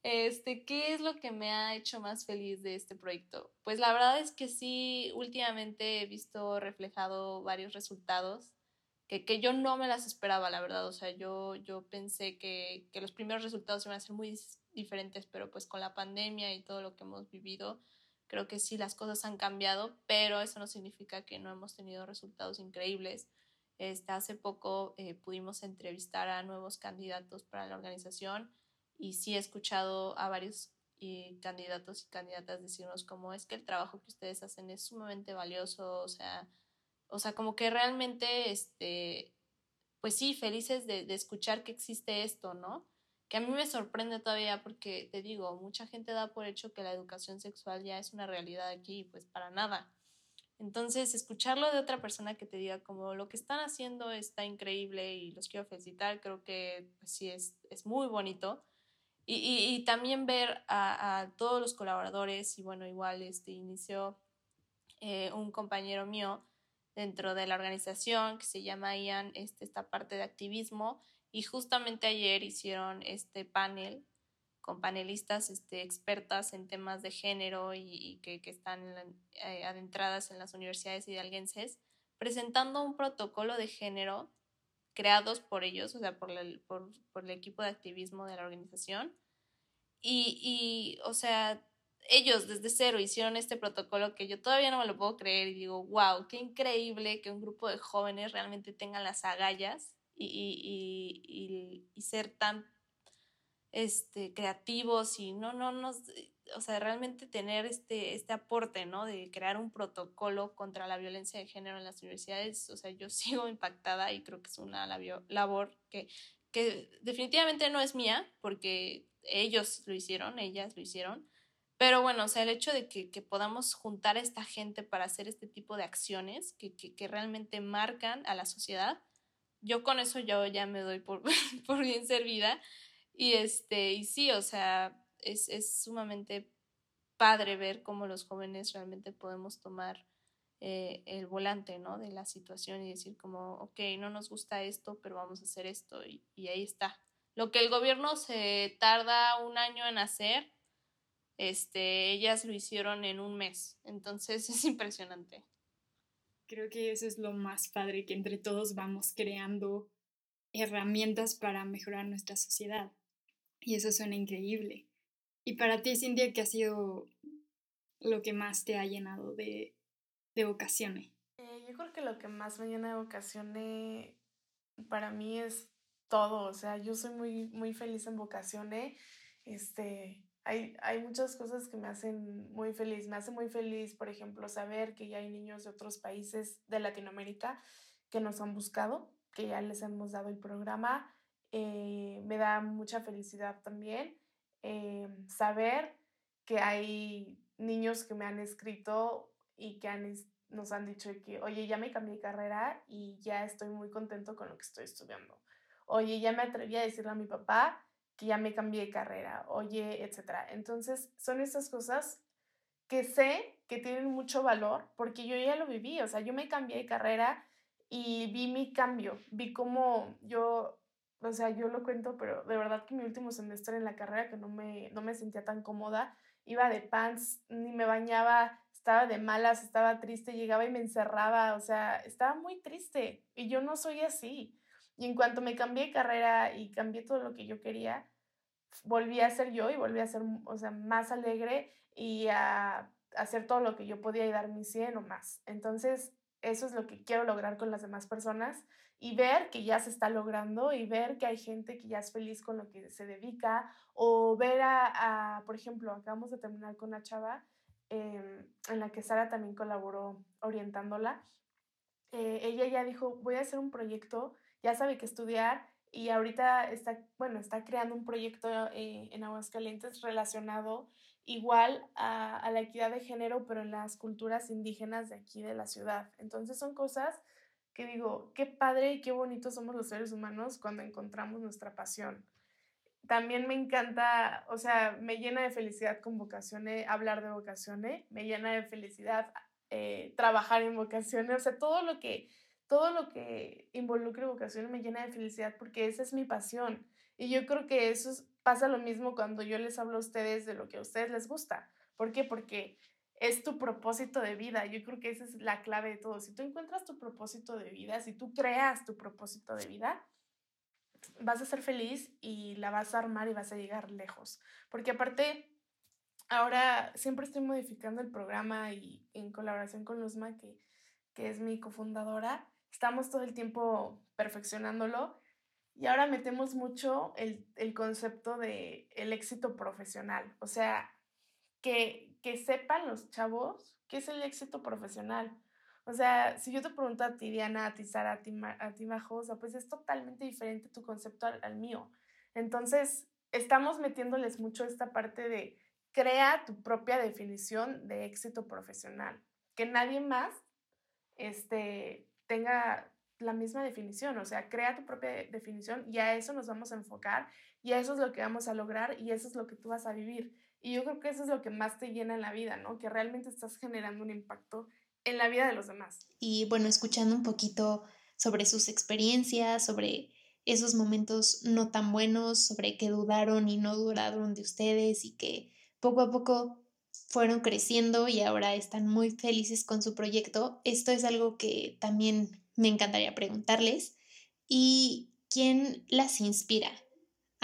Este, ¿qué es lo que me ha hecho más feliz de este proyecto? Pues la verdad es que sí, últimamente he visto reflejado varios resultados que, que yo no me las esperaba, la verdad. O sea, yo, yo pensé que, que los primeros resultados iban a ser muy diferentes, pero pues con la pandemia y todo lo que hemos vivido, creo que sí las cosas han cambiado, pero eso no significa que no hemos tenido resultados increíbles. Este, hace poco eh, pudimos entrevistar a nuevos candidatos para la organización y sí he escuchado a varios y candidatos y candidatas decirnos como es que el trabajo que ustedes hacen es sumamente valioso, o sea, o sea, como que realmente, este, pues sí, felices de, de escuchar que existe esto, ¿no? Que a mí me sorprende todavía porque, te digo, mucha gente da por hecho que la educación sexual ya es una realidad aquí, pues para nada. Entonces, escucharlo de otra persona que te diga como lo que están haciendo está increíble y los quiero felicitar, creo que pues, sí es, es muy bonito. Y, también ver a, todos los colaboradores y bueno, igual este inició eh, un compañero mío dentro de la organización que se llama Ian, este, esta parte de activismo y justamente ayer hicieron este panel con panelistas este, expertas en temas de género y, que, están eh, adentradas en las universidades hidalguenses, presentando un protocolo de género creados por ellos, o sea, por el, por, por el equipo de activismo de la organización. Y, y, o sea, ellos desde cero hicieron este protocolo que yo todavía no me lo puedo creer y digo, wow, qué increíble que un grupo de jóvenes realmente tengan las agallas y, y, y, y ser tan este, creativos y no, no nos, o sea, realmente tener este, este aporte, ¿no? De crear un protocolo contra la violencia de género en las universidades, o sea, yo sigo impactada y creo que es una labor que, que definitivamente no es mía, porque ellos lo hicieron, ellas lo hicieron, pero bueno, o sea, el hecho de que, que podamos juntar a esta gente para hacer este tipo de acciones que, que, que realmente marcan a la sociedad, yo con eso yo ya me doy por, por bien servida y este, y sí, o sea, es, es sumamente padre ver cómo los jóvenes realmente podemos tomar eh, el volante, ¿no? De la situación y decir como, ok, no nos gusta esto, pero vamos a hacer esto y, y ahí está. Lo que el gobierno se tarda un año en hacer, este, ellas lo hicieron en un mes. Entonces es impresionante. Creo que eso es lo más padre, que entre todos vamos creando herramientas para mejorar nuestra sociedad. Y eso suena increíble. Y para ti, Cindy, ¿qué ha sido lo que más te ha llenado de, de vocaciones? Eh, yo creo que lo que más me llena de vocaciones para mí es todo. O sea, yo soy muy, muy feliz en vocaciones. Este, hay, hay muchas cosas que me hacen muy feliz. Me hace muy feliz, por ejemplo, saber que ya hay niños de otros países de Latinoamérica que nos han buscado, que ya les hemos dado el programa eh, me da mucha felicidad también eh, saber que hay niños que me han escrito y que han, nos han dicho que, oye, ya me cambié de carrera y ya estoy muy contento con lo que estoy estudiando. Oye, ya me atreví a decirle a mi papá que ya me cambié de carrera, oye, etcétera. Entonces, son esas cosas que sé que tienen mucho valor porque yo ya lo viví, o sea, yo me cambié de carrera y vi mi cambio, vi cómo yo o sea, yo lo cuento, pero de verdad que mi último semestre en la carrera que no me, no me sentía tan cómoda, iba de pants, ni me bañaba, estaba de malas, estaba triste, llegaba y me encerraba, o sea, estaba muy triste y yo no soy así. Y en cuanto me cambié carrera y cambié todo lo que yo quería, volví a ser yo y volví a ser, o sea, más alegre y a hacer todo lo que yo podía y dar mi 100 o más. Entonces, eso es lo que quiero lograr con las demás personas y ver que ya se está logrando y ver que hay gente que ya es feliz con lo que se dedica o ver a, por ejemplo, acabamos de terminar con una chava em, en la que Sara también colaboró orientándola. Eh, ella ya dijo, voy a hacer un proyecto, ya sabe que estudiar y ahorita está, bueno, está creando un proyecto eh, en Aguascalientes relacionado igual a, a la equidad de género, pero en las culturas indígenas de aquí de la ciudad. Entonces son cosas que digo, qué padre y qué bonito somos los seres humanos cuando encontramos nuestra pasión. También me encanta, o sea, me llena de felicidad con vocaciones, hablar de vocaciones, me llena de felicidad eh, trabajar en vocaciones, o sea, todo lo que, todo lo que involucre vocaciones me llena de felicidad porque esa es mi pasión. Y yo creo que eso pasa lo mismo cuando yo les hablo a ustedes de lo que a ustedes les gusta. ¿Por qué? Porque es tu propósito de vida. Yo creo que esa es la clave de todo. Si tú encuentras tu propósito de vida, si tú creas tu propósito de vida, vas a ser feliz y la vas a armar y vas a llegar lejos. Porque aparte, ahora siempre estoy modificando el programa y en colaboración con Luzma, que, que es mi cofundadora, estamos todo el tiempo perfeccionándolo y ahora metemos mucho el, el concepto de el éxito profesional. O sea, que, que sepan los chavos qué es el éxito profesional. O sea, si yo te pregunto a ti, Diana, a ti, Sara, a ti, a ti Majo, pues es totalmente diferente tu concepto al, mío. Entonces, estamos metiéndoles mucho esta parte de crea tu propia definición de éxito profesional. Que nadie más este, tenga la misma definición, o sea, crea tu propia definición y a eso nos vamos a enfocar y a eso es lo que vamos a lograr y eso es lo que tú vas a vivir. Y yo creo que eso es lo que más te llena en la vida, ¿no? Que realmente estás generando un impacto en la vida de los demás. Y bueno, escuchando un poquito sobre sus experiencias, sobre esos momentos no tan buenos, sobre que dudaron y no duraron de ustedes y que poco a poco fueron creciendo y ahora están muy felices con su proyecto. Esto es algo que también me encantaría preguntarles. ¿Y quién las inspira?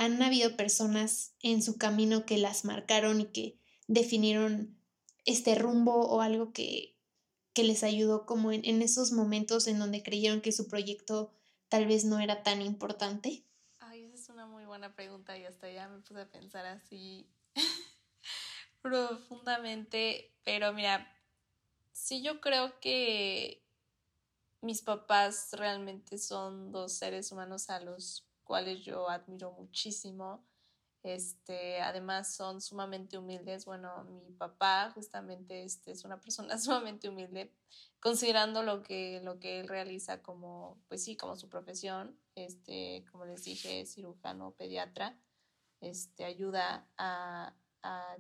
¿Han habido personas en su camino que las marcaron y que definieron este rumbo o algo que, que les ayudó como en, en, esos momentos en donde creyeron que su proyecto tal vez no era tan importante? Ay, esa es una muy buena pregunta y hasta ya me puse a pensar así profundamente, pero mira, sí yo creo que mis papás realmente son dos seres humanos a los cuales yo admiro muchísimo. Este, además son sumamente humildes. Bueno, mi papá justamente este, es una persona sumamente humilde, considerando lo que, lo que él realiza como, pues sí, como su profesión. Este, como les dije, cirujano, pediatra. Este, ayuda a, a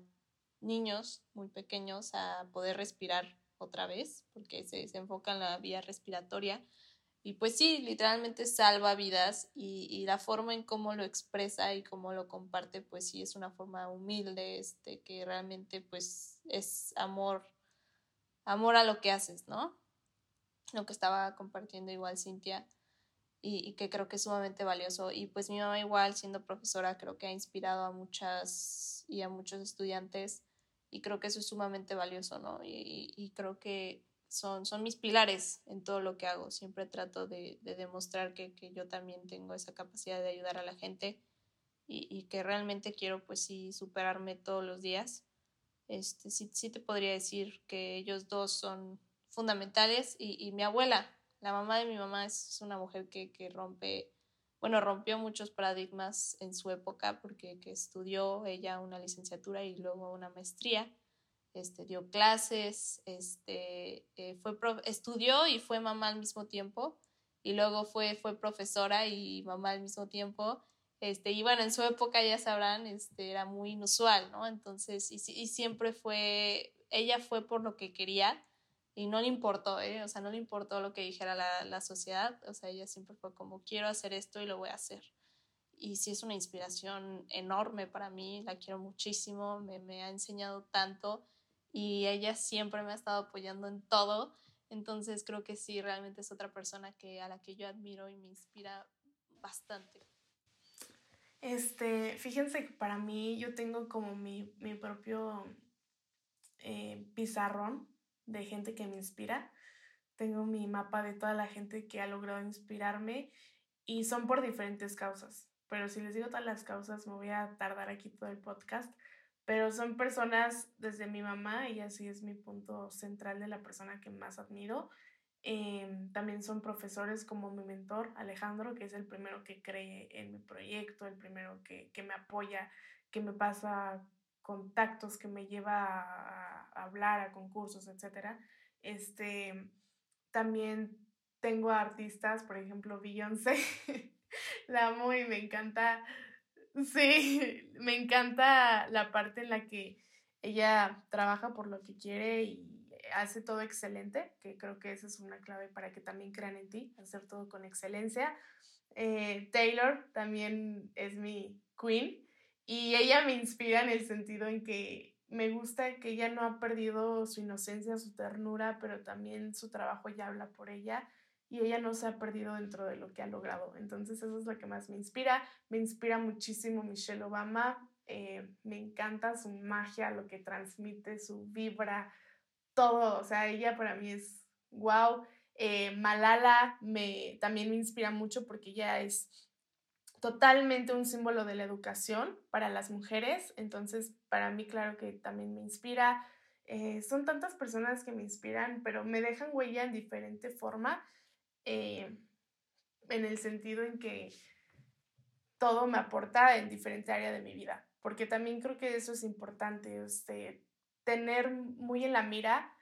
niños muy pequeños a poder respirar otra vez, porque se, se enfoca en la vía respiratoria. Y pues sí, literalmente salva vidas y, y, la forma en cómo lo expresa y cómo lo comparte, pues sí, es una forma humilde, este, que realmente pues es amor, amor a lo que haces, ¿no? Lo que estaba compartiendo igual Cintia y, y que creo que es sumamente valioso. Y pues mi mamá igual siendo profesora creo que ha inspirado a muchas y a muchos estudiantes y creo que eso es sumamente valioso, ¿no? Y, y creo que son, son mis pilares en todo lo que hago. Siempre trato de, de demostrar que, que, yo también tengo esa capacidad de ayudar a la gente y, y, que realmente quiero, pues sí, superarme todos los días. Este, sí, sí te podría decir que ellos dos son fundamentales y, y mi abuela, la mamá de mi mamá es una mujer que, que rompe bueno, rompió muchos paradigmas en su época porque que estudió ella una licenciatura y luego una maestría, este, dio clases, este, eh, fue estudió y fue mamá al mismo tiempo y luego fue, fue profesora y mamá al mismo tiempo. Este, y bueno, en su época ya sabrán, este, era muy inusual, ¿no? Entonces, y, y siempre fue, ella fue por lo que quería y no le importó, ¿eh? o sea, no le importó lo que dijera la, la, sociedad, o sea, ella siempre fue como, quiero hacer esto y lo voy a hacer. Y sí es una inspiración enorme para mí, la quiero muchísimo, me, me ha enseñado tanto y ella siempre me ha estado apoyando en todo, entonces creo que sí, realmente es otra persona que, a la que yo admiro y me inspira bastante. Este, fíjense que para mí yo tengo como mi, mi propio eh, pizarrón de gente que me inspira. Tengo mi mapa de toda la gente que ha logrado inspirarme y son por diferentes causas. Pero si les digo todas las causas, me voy a tardar aquí todo el podcast. Pero son personas desde mi mamá, y así es mi punto central de la persona que más admiro. Eh, también son profesores como mi mentor, Alejandro, que es el primero que cree en mi proyecto, el primero que, que me apoya, que me pasa contactos que me lleva a, a hablar a concursos, etc. Este, también tengo artistas, por ejemplo, Beyoncé, la amo y me encanta, sí, me encanta la parte en la que ella trabaja por lo que quiere y hace todo excelente, que creo que esa es una clave para que también crean en ti, hacer todo con excelencia. Eh, Taylor también es mi queen y ella me inspira en el sentido en que me gusta que ella no ha perdido su inocencia, su ternura, pero también su trabajo ya habla por ella y ella no se ha perdido dentro de lo que ha logrado. Entonces eso es lo que más me inspira. Me inspira muchísimo Michelle Obama. Eh, me encanta su magia, lo que transmite, su vibra, todo. O sea, ella para mí es wow. Eh, Malala me, también me inspira mucho porque ella es totalmente un símbolo de la educación para las mujeres. Entonces, para mí, claro que también me inspira. Eh, son tantas personas que me inspiran, pero me dejan huella en diferente forma, eh, en el sentido en que todo me aporta en diferente área de mi vida, porque también creo que eso es importante, este, tener muy en la mira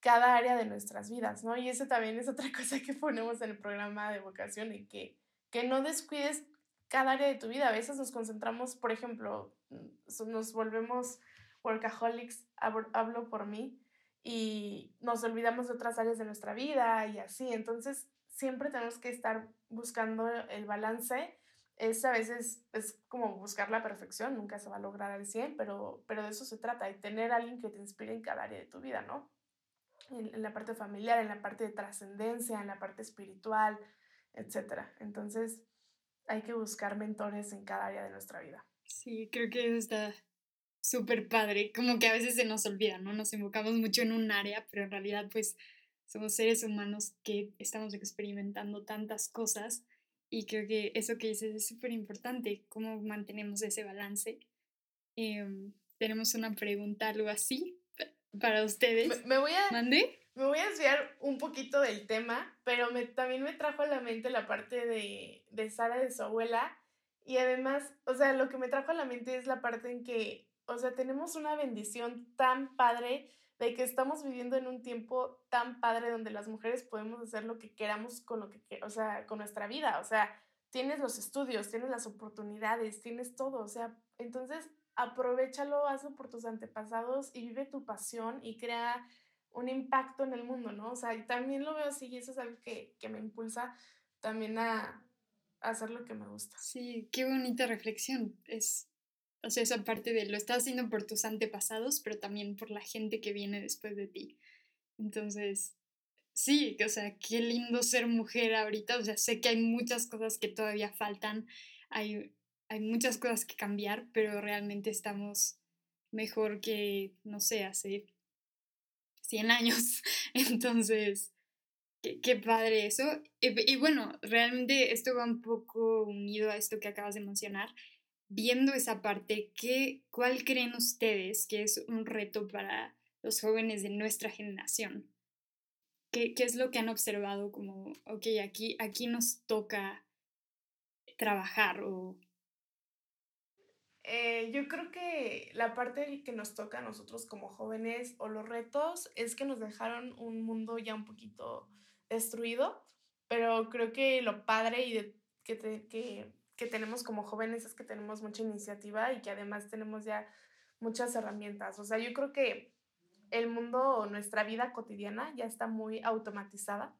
cada área de nuestras vidas, ¿no? Y eso también es otra cosa que ponemos en el programa de vocación y que, que no descuides cada área de tu vida. A veces nos concentramos, por ejemplo, mm, nos volvemos workaholics, hablo por mí, y nos olvidamos de otras áreas de nuestra vida y así. Entonces, siempre tenemos que estar buscando el balance. Es a veces es como buscar la perfección, nunca se va a lograr al 100, pero, pero de eso se trata, de tener a alguien que te inspire en cada área de tu vida, ¿no? en, la parte familiar, en la parte de trascendencia, en la parte espiritual, etc. Entonces, hay que buscar mentores en cada área de nuestra vida. Sí, creo que eso está súper padre. Como que a veces se nos olvida, ¿no? Nos enfocamos mucho en un área, pero en realidad, pues, somos seres humanos que estamos experimentando tantas cosas y creo que eso que dices es súper importante, cómo mantenemos ese balance. Em, tenemos una pregunta, algo así, para ustedes. Me, voy a... ¿Mande? Me voy a desviar un poquito del tema, pero me, también me trajo a la mente la parte de, de Sara, de su abuela. Y además, o sea, lo que me trajo a la mente es la parte en que, o sea, tenemos una bendición tan padre de que estamos viviendo en un tiempo tan padre donde las mujeres podemos hacer lo que queramos con lo que, o sea, con nuestra vida, o sea, tienes los estudios, tienes las oportunidades, tienes todo, o sea, entonces aprovechalo, hazlo por tus antepasados y vive tu pasión y crea un impacto en el mundo, ¿no? O sea, y también lo veo así y eso es algo que, me impulsa también a, hacer lo que me gusta. Sí, qué bonita reflexión. Es, o sea, esa parte de lo estás haciendo por tus antepasados, pero también por la gente que viene después de ti. Entonces, sí, o sea, qué lindo ser mujer ahorita. O sea, sé que hay muchas cosas que todavía faltan. Hay hay muchas cosas que cambiar, pero realmente estamos mejor que, no sé, hace 100 años. Entonces, qué, padre eso. Y, bueno, realmente esto va un poco unido a esto que acabas de mencionar. Viendo esa parte, ¿qué, ¿cuál creen ustedes que es un reto para los jóvenes de nuestra generación? ¿Qué, qué es lo que han observado como, ok, aquí, aquí nos toca trabajar o eh, yo creo que la parte que nos toca a nosotros como jóvenes o los retos es que nos dejaron un mundo ya un poquito destruido, pero creo que lo padre y que, que, que tenemos como jóvenes es que tenemos mucha iniciativa y que además tenemos ya muchas herramientas. O sea, yo creo que el mundo, nuestra vida cotidiana ya está muy automatizada.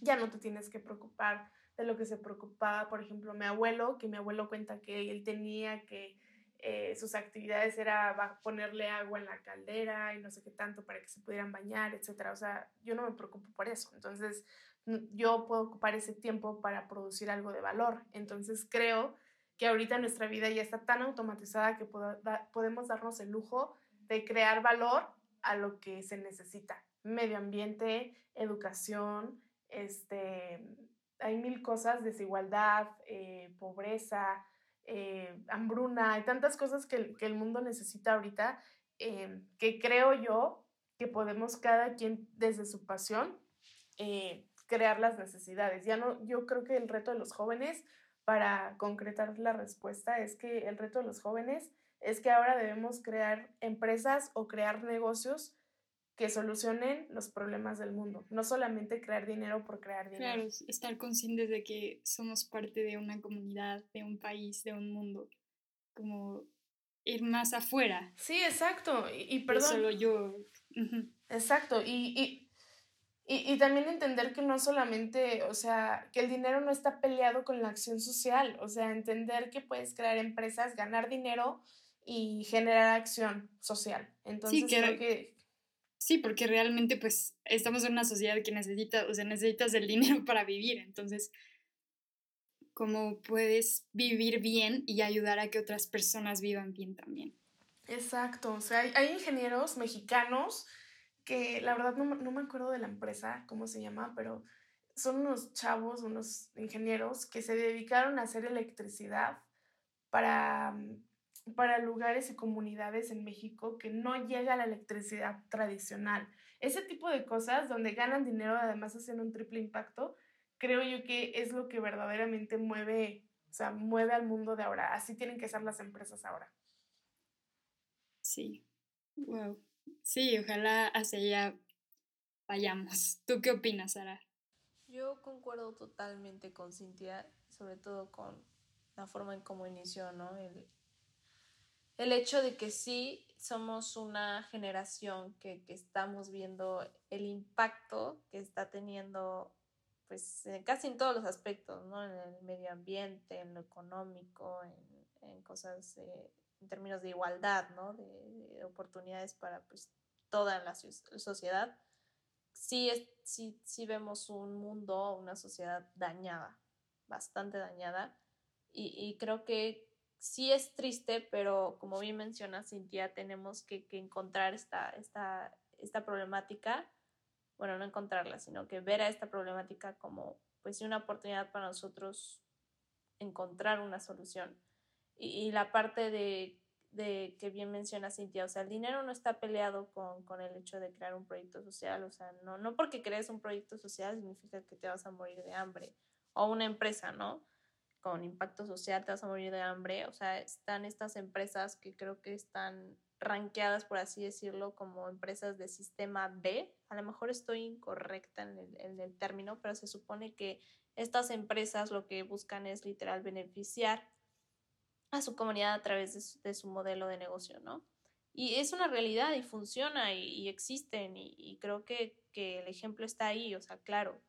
Ya no te tienes que preocupar de lo que se preocupaba, por ejemplo, mi abuelo, que mi abuelo cuenta que él tenía que eh, sus actividades era ponerle agua en la caldera y no sé qué tanto para que se pudieran bañar, etcétera. O sea, yo no me preocupo por eso. Entonces, yo puedo ocupar ese tiempo para producir algo de valor. Entonces, creo que ahorita nuestra vida ya está tan automatizada que podemos darnos el lujo de crear valor a lo que se necesita. Medio ambiente, educación, este, hay mil cosas, desigualdad, eh, pobreza, eh, hambruna, hay tantas cosas que, el mundo necesita ahorita eh, que creo yo que podemos cada quien desde su pasión crear las necesidades. Ya no, yo creo que el reto de los jóvenes, para concretar la respuesta, es que el reto de los jóvenes es que ahora debemos crear empresas o crear negocios que solucionen los problemas del mundo, no solamente crear dinero por crear dinero. Claro, estar conscientes de que somos parte de una comunidad, de un país, de un mundo, como ir más afuera. Sí, exacto, y, perdón. solo yo. Exacto, y, Y, y, también entender que no solamente, o sea, que el dinero no está peleado con la acción social, o sea, entender que puedes crear empresas, ganar dinero y generar acción social. Entonces, sí, creo que... Sí, porque realmente pues estamos en una sociedad que necesita, o sea, necesitas el dinero para vivir, entonces, ¿cómo puedes vivir bien y ayudar a que otras personas vivan bien también? Exacto, o sea, hay, hay ingenieros mexicanos que la verdad no, no, me acuerdo de la empresa, cómo se llama, pero son unos chavos, unos ingenieros que se dedicaron a hacer electricidad para, mm, para lugares y comunidades en México que no llega la electricidad tradicional. Ese tipo de cosas donde ganan dinero, además hacen un triple impacto, creo yo que es lo que verdaderamente mueve, o sea, mueve al mundo de ahora. Así tienen que ser las empresas ahora. Sí. Wow. Sí, ojalá hacia allá vayamos. ¿Tú qué opinas, Sara? Yo concuerdo totalmente con Cintia, sobre todo con la forma en cómo inició, ¿no? El, el hecho de que sí somos una generación que, que, estamos viendo el impacto que está teniendo, pues casi en todos los aspectos, ¿no? En el medio ambiente, en lo económico, en, en cosas eh, en términos de igualdad, ¿no? De, oportunidades para pues, toda la sociedad, sí, es, sí, sí vemos un mundo, una sociedad dañada, bastante dañada, y, y, creo que sí es triste, pero como bien menciona Cintia, tenemos que, que encontrar esta, esta, esta problemática, bueno, no encontrarla, sino que ver a esta problemática como pues una oportunidad para nosotros encontrar una solución y, la parte de, de, que bien menciona Cintia, o sea, el dinero no está peleado con, con, el hecho de crear un proyecto social, o sea, no, no porque crees un proyecto social significa que te vas a morir de hambre, o una empresa, ¿no? Con impacto social te vas a morir de hambre, o sea, están estas empresas que creo que están ranqueadas, por así decirlo, como empresas de sistema B. A lo mejor estoy incorrecta en el, en el término, pero se supone que estas empresas lo que buscan es literal beneficiar a su comunidad a través de su, modelo de negocio, ¿no? Y es una realidad y funciona y, existen y, creo que, el ejemplo está ahí, o sea, claro,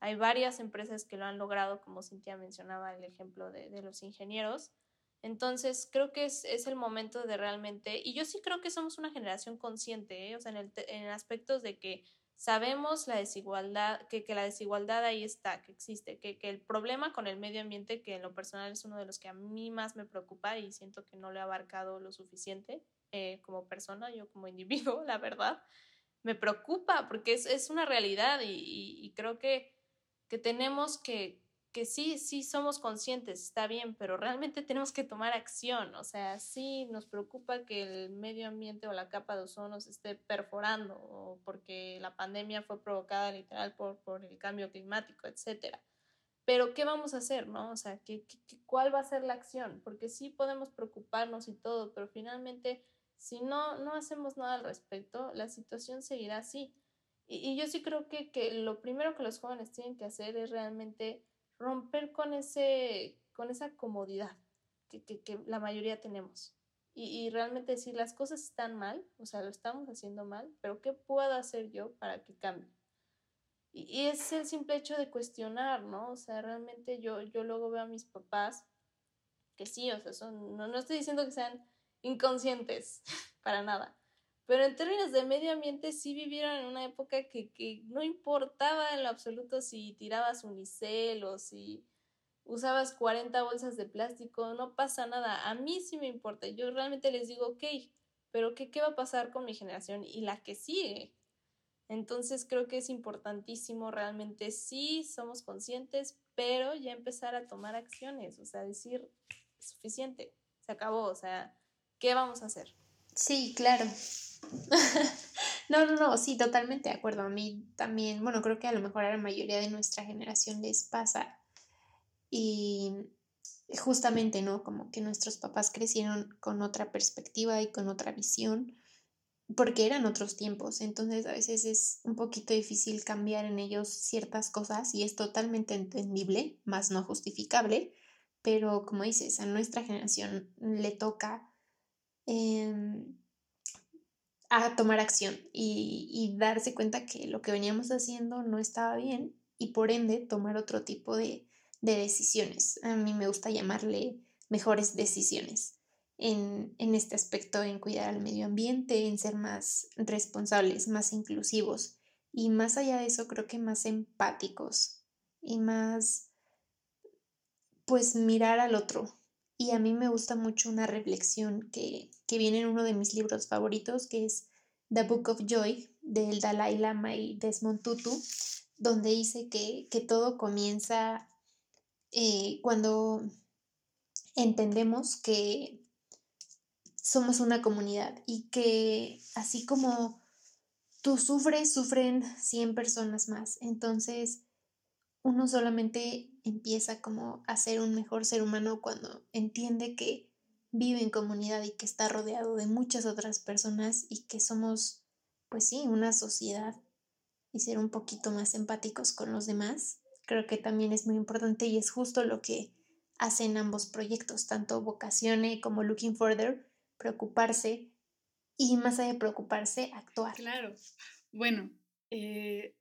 hay varias empresas que lo han logrado, como Cintia mencionaba el ejemplo de, los ingenieros. Entonces, creo que es, el momento de realmente, y yo sí creo que somos una generación consciente, ¿eh? o sea, en, en aspectos de que sabemos la desigualdad, que, que, la desigualdad ahí está, que existe, que, que, el problema con el medio ambiente, que en lo personal es uno de los que a mí más me preocupa y siento que no le he abarcado lo suficiente eh, como persona, yo como individuo, la verdad, me preocupa porque es, es una realidad y, y, y creo que, que tenemos que, que sí, sí somos conscientes, está bien, pero realmente tenemos que tomar acción. O sea, sí nos preocupa que el medio ambiente o la capa de ozono se esté perforando, o porque la pandemia fue provocada literal por, por el cambio climático, etcétera. Pero, ¿qué vamos a hacer, no? O sea, ¿qué, qué, cuál va a ser la acción? Porque sí podemos preocuparnos y todo, pero finalmente, si no, no hacemos nada al respecto, la situación seguirá así. Y, yo sí creo que, que lo primero que los jóvenes tienen que hacer es realmente romper con, ese, con esa comodidad que, que, la mayoría tenemos. Y, y, realmente decir las cosas están mal, o sea, lo estamos haciendo mal, pero ¿qué puedo hacer yo para que cambie? Y, y, es el simple hecho de cuestionar, ¿no? O sea, realmente yo, yo luego veo a mis papás que sí, o sea, son, no, no estoy diciendo que sean inconscientes, para nada, pero en términos de medio ambiente sí vivieron en una época que, que no importaba en lo absoluto si tirabas unicel o si usabas 40 bolsas de plástico, no pasa nada. A mí sí me importa. Yo realmente les digo, ok, pero ¿qué, qué va a pasar con mi generación y la que sigue? Entonces creo que es importantísimo realmente, sí, somos conscientes, pero ya empezar a tomar acciones, o sea, decir, suficiente, se acabó, o sea, ¿qué vamos a hacer? Sí, claro. no, no, no, sí, totalmente de acuerdo. A mí también, bueno, creo que a lo mejor a la mayoría de nuestra generación les pasa. Y justamente, ¿no? Como que nuestros papás crecieron con otra perspectiva y con otra visión, porque eran otros tiempos. Entonces a veces es un poquito difícil cambiar en ellos ciertas cosas y es totalmente entendible, más no justificable. Pero como dices, a nuestra generación le toca Em, a tomar acción y, darse cuenta que lo que veníamos haciendo no estaba bien y por ende tomar otro tipo de, decisiones. A mí me gusta llamarle mejores decisiones en, en, este aspecto, en cuidar al medio ambiente, en ser más responsables, más inclusivos y más allá de eso creo que más empáticos y más pues mirar al otro, y a mí me gusta mucho una reflexión que, viene en uno de mis libros favoritos, que es The Book of Joy, del Dalai Lama y Desmond Tutu, donde dice que, todo comienza eh, cuando entendemos que somos una comunidad y que así como tú sufres, sufren 100 personas más. Entonces, uno solamente empieza como a ser un mejor ser humano cuando entiende que vive en comunidad y que está rodeado de muchas otras personas y que somos, pues sí, una sociedad y ser un poquito más empáticos con los demás. Creo que también es muy importante y es justo lo que hacen ambos proyectos, tanto Vocacione como Looking Further, preocuparse y más allá de preocuparse, actuar. Claro. Bueno, eh,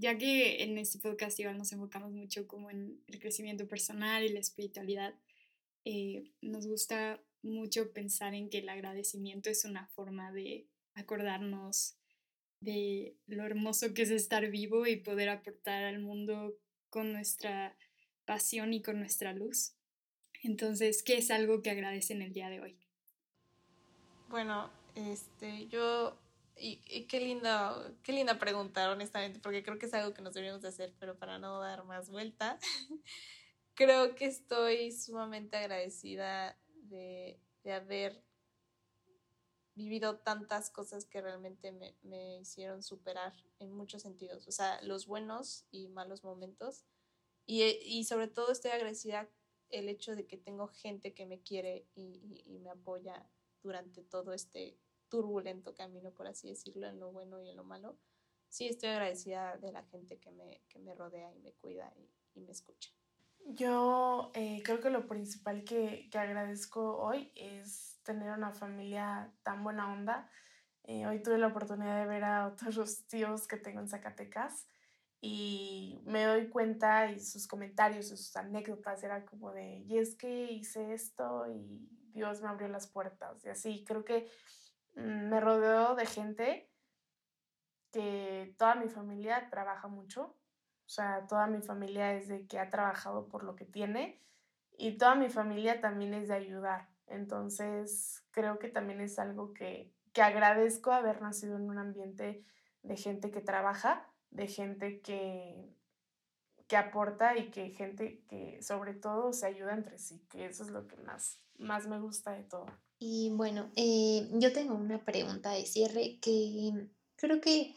ya que en este podcast igual nos enfocamos mucho como en el crecimiento personal y la espiritualidad, eh, nos gusta mucho pensar en que el agradecimiento es una forma de acordarnos de lo hermoso que es estar vivo y poder aportar al mundo con nuestra pasión y con nuestra luz. Entonces, ¿qué es algo que agradecen el día de hoy? Bueno, este, yo y, qué linda, qué linda pregunta, honestamente, porque creo que es algo que nos deberíamos de hacer, pero para no dar más vuelta, creo que estoy sumamente agradecida de, de, haber vivido tantas cosas que realmente me, me, hicieron superar en muchos sentidos, o sea, los buenos y malos momentos. Y, y sobre todo estoy agradecida el hecho de que tengo gente que me quiere y, y me apoya durante todo este turbulento camino, por así decirlo, en lo bueno y en lo malo, sí estoy agradecida de la gente que me, que me rodea y me cuida y, y me escucha. Yo eh, creo que lo principal que, que, agradezco hoy es tener una familia tan buena onda. Eh, hoy tuve la oportunidad de ver a otros tíos que tengo en Zacatecas y me doy cuenta y sus comentarios y sus anécdotas era como de, y es que hice esto y Dios me abrió las puertas y así. Creo que me rodeo de gente que toda mi familia trabaja mucho, o sea, toda mi familia es de que ha trabajado por lo que tiene y toda mi familia también es de ayudar. Entonces, creo que también es algo que, que agradezco haber nacido en un ambiente de gente que trabaja, de gente que, que aporta y que gente que sobre todo se ayuda entre sí, que eso es lo que más, más me gusta de todo. Y bueno, eh, yo tengo una pregunta de cierre que creo que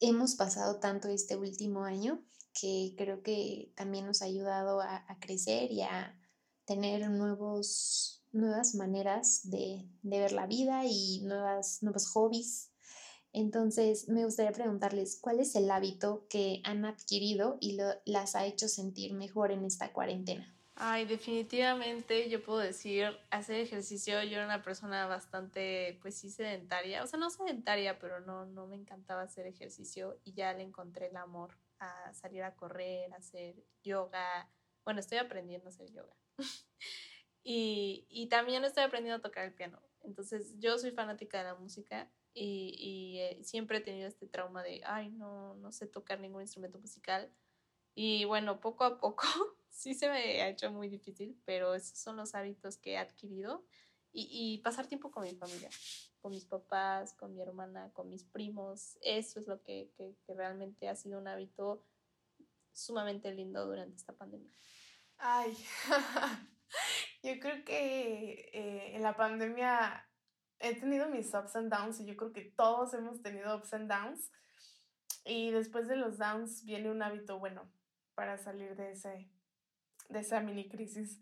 hemos pasado tanto este último año que creo que también nos ha ayudado a, crecer y a tener nuevos, nuevas maneras de, ver la vida y nuevas, nuevos hobbies. Entonces, me gustaría preguntarles, ¿cuál es el hábito que han adquirido y las ha hecho sentir mejor en esta cuarentena? Ay, definitivamente yo puedo decir, hacer ejercicio, yo era una persona bastante, pues sí, sedentaria, o sea, no sedentaria, pero no, no me encantaba hacer ejercicio y ya le encontré el amor a salir a correr, a hacer yoga, bueno, estoy aprendiendo a hacer yoga. Y, y también estoy aprendiendo a tocar el piano, entonces yo soy fanática de la música y, y eh, siempre he tenido este trauma de, ay, no, no sé tocar ningún instrumento musical y bueno, poco a poco sí se me ha hecho muy difícil, pero esos son los hábitos que he adquirido y, y, pasar tiempo con mi familia, con mis papás, con mi hermana, con mis primos. Eso es lo que, que, realmente ha sido un hábito sumamente lindo durante esta pandemia. Ay, yo creo que eh, en la pandemia he tenido mis ups and downs y yo creo que todos hemos tenido ups and downs. Y después de los downs viene un hábito bueno para salir de ese de esa mini crisis.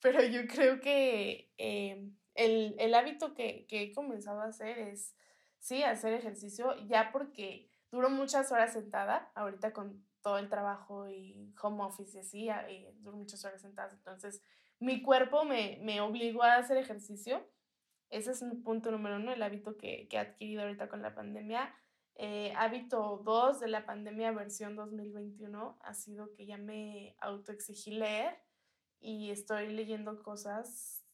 Pero yo creo que eh, el, el, hábito que, que, he comenzado a hacer es, sí, hacer ejercicio, ya porque duro muchas horas sentada, ahorita con todo el trabajo y home office y así, y duro muchas horas sentada, entonces mi cuerpo me, me obligó a hacer ejercicio Ese es un punto número uno, el hábito que, que he adquirido ahorita con la pandemia. Eh, hábito 2 de la pandemia versión 2021 ha sido que ya me autoexigí leer y estoy leyendo cosas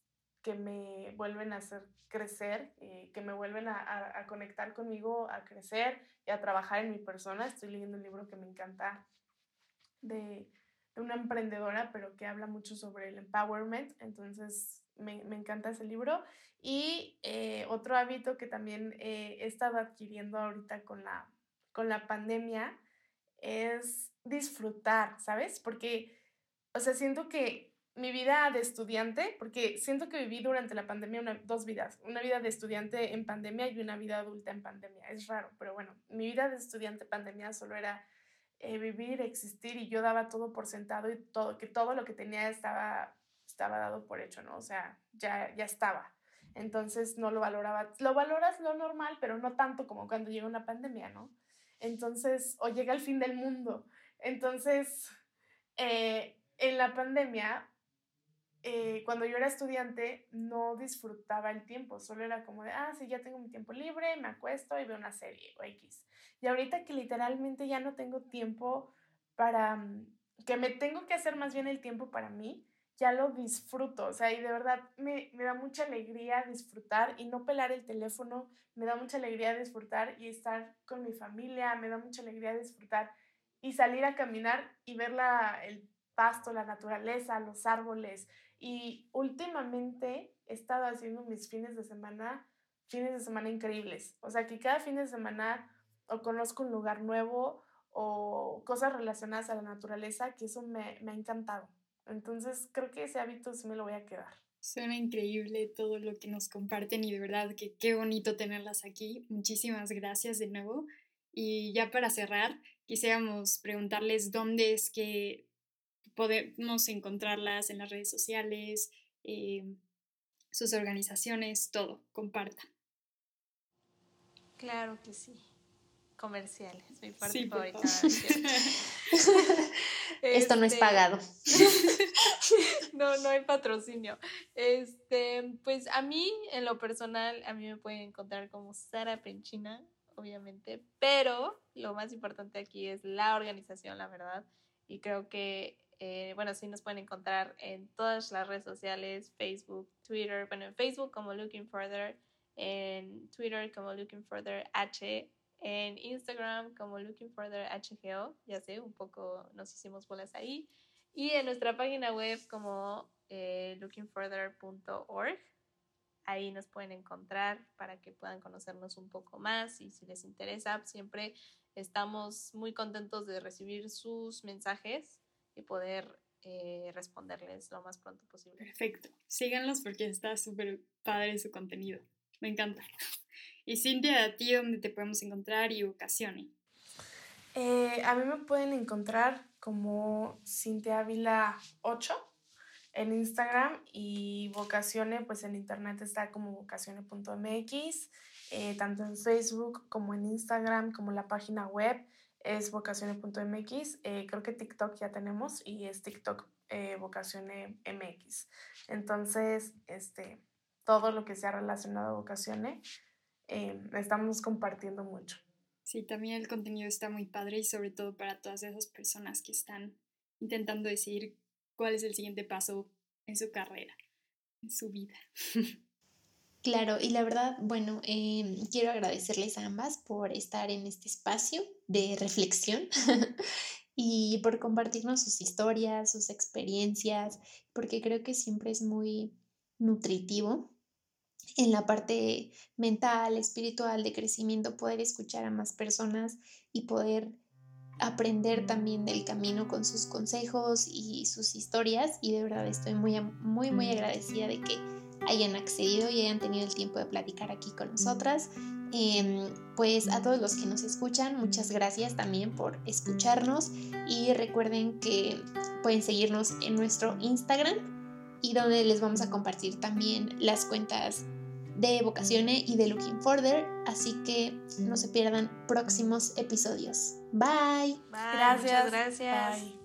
que me vuelven a hacer crecer, eh, que me vuelven a, a, conectar conmigo, a crecer y a trabajar en mi persona. Estoy leyendo un libro que me encanta de una emprendedora, pero que habla mucho sobre el empowerment. Entonces, me, me encanta ese libro. Y eh, otro hábito que también eh, he estado adquiriendo ahorita con la, con la pandemia es disfrutar, ¿sabes? Porque, o sea, siento que mi vida de estudiante, porque siento que viví durante la pandemia una, dos vidas, una vida de estudiante en pandemia y una vida adulta en pandemia. Es raro, pero bueno, mi vida de estudiante pandemia solo era eh, vivir, existir y yo daba todo por sentado y todo, que todo lo que tenía estaba, estaba dado por hecho, ¿no? O sea, ya, ya estaba. Entonces no lo valoraba. Lo valoras lo normal, pero no tanto como cuando llega una pandemia, ¿no? Entonces, o llega el fin del mundo. Entonces, eh, en la pandemia eh, cuando yo era estudiante no disfrutaba el tiempo, solo era como de, ah, sí, ya tengo mi tiempo libre, me acuesto y veo una serie o X. Y ahorita que literalmente ya no tengo tiempo para, mm, que me tengo que hacer más bien el tiempo para mí, ya lo disfruto, o sea, y de verdad me, me da mucha alegría disfrutar y no pelar el teléfono, me da mucha alegría disfrutar y estar con mi familia, me da mucha alegría disfrutar y salir a caminar y ver la, el pasto, la naturaleza, los árboles, y últimamente he estado haciendo mis fines de semana, fines de semana increíbles. O sea, que cada fin de semana o conozco un lugar nuevo o cosas relacionadas a la naturaleza, que eso me, me ha encantado. Entonces, creo que ese hábito sí me lo voy a quedar. Suena increíble todo lo que nos comparten y de verdad que qué bonito tenerlas aquí. Muchísimas gracias de nuevo. Y ya para cerrar, quisiéramos preguntarles dónde es que podemos encontrarlas en las redes sociales, eh, sus organizaciones, todo, compartan. Claro que sí. Comerciales, mi parte favorita. Esto no es este, pagado. no, no hay patrocinio. Este, pues a mí, en lo personal, a mí me pueden encontrar como Sara Penchina, obviamente, pero lo más importante aquí es la organización, la verdad. Y creo que eh, bueno, sí nos pueden encontrar en todas las redes sociales, Facebook, Twitter, bueno, en Facebook como Looking Further, en Twitter como Looking Further H, en Instagram como Looking Further HGO, ya sé, un poco nos hicimos bolas ahí, y en nuestra página web como eh, lookingfurther.org. Ahí nos pueden encontrar para que puedan conocernos un poco más y si les interesa, siempre estamos muy contentos de recibir sus mensajes y poder eh, responderles lo más pronto posible. Perfecto. Síganlos porque está súper padre su contenido. Me encanta. Y Cintia, ¿a ti dónde te podemos encontrar y Ocasione? Eh, a mí me pueden encontrar como Cintia Ávila 8 en Instagram y Vocacione, pues en internet está como vocacione.mx, eh, tanto en Facebook como en Instagram, como la página web es vocacione.mx. Eh, creo que TikTok ya tenemos y es TikTok eh. Entonces, este, todo lo que sea relacionado a vocacione, eh, estamos compartiendo mucho. Sí, también el contenido está muy padre y sobre todo para todas esas personas que están intentando decidir cuál es el siguiente paso en su carrera, en su vida. Claro, y la verdad, bueno, em, quiero agradecerles a ambas por estar en este espacio de reflexión y por compartirnos sus historias, sus experiencias, porque creo que siempre es muy nutritivo en la parte mental, espiritual, de crecimiento, poder escuchar a más personas y poder aprender también del camino con sus consejos y sus historias. Y de verdad estoy muy, muy, muy agradecida de que hayan accedido y hayan tenido el tiempo de platicar aquí con nosotras. Em, pues a todos los que nos escuchan, muchas gracias también por escucharnos y recuerden que pueden seguirnos en nuestro Instagram y donde les vamos a compartir también las cuentas de Vocacione y de Looking Further, así que no se pierdan próximos episodios. Bye. Bye gracias. Gracias.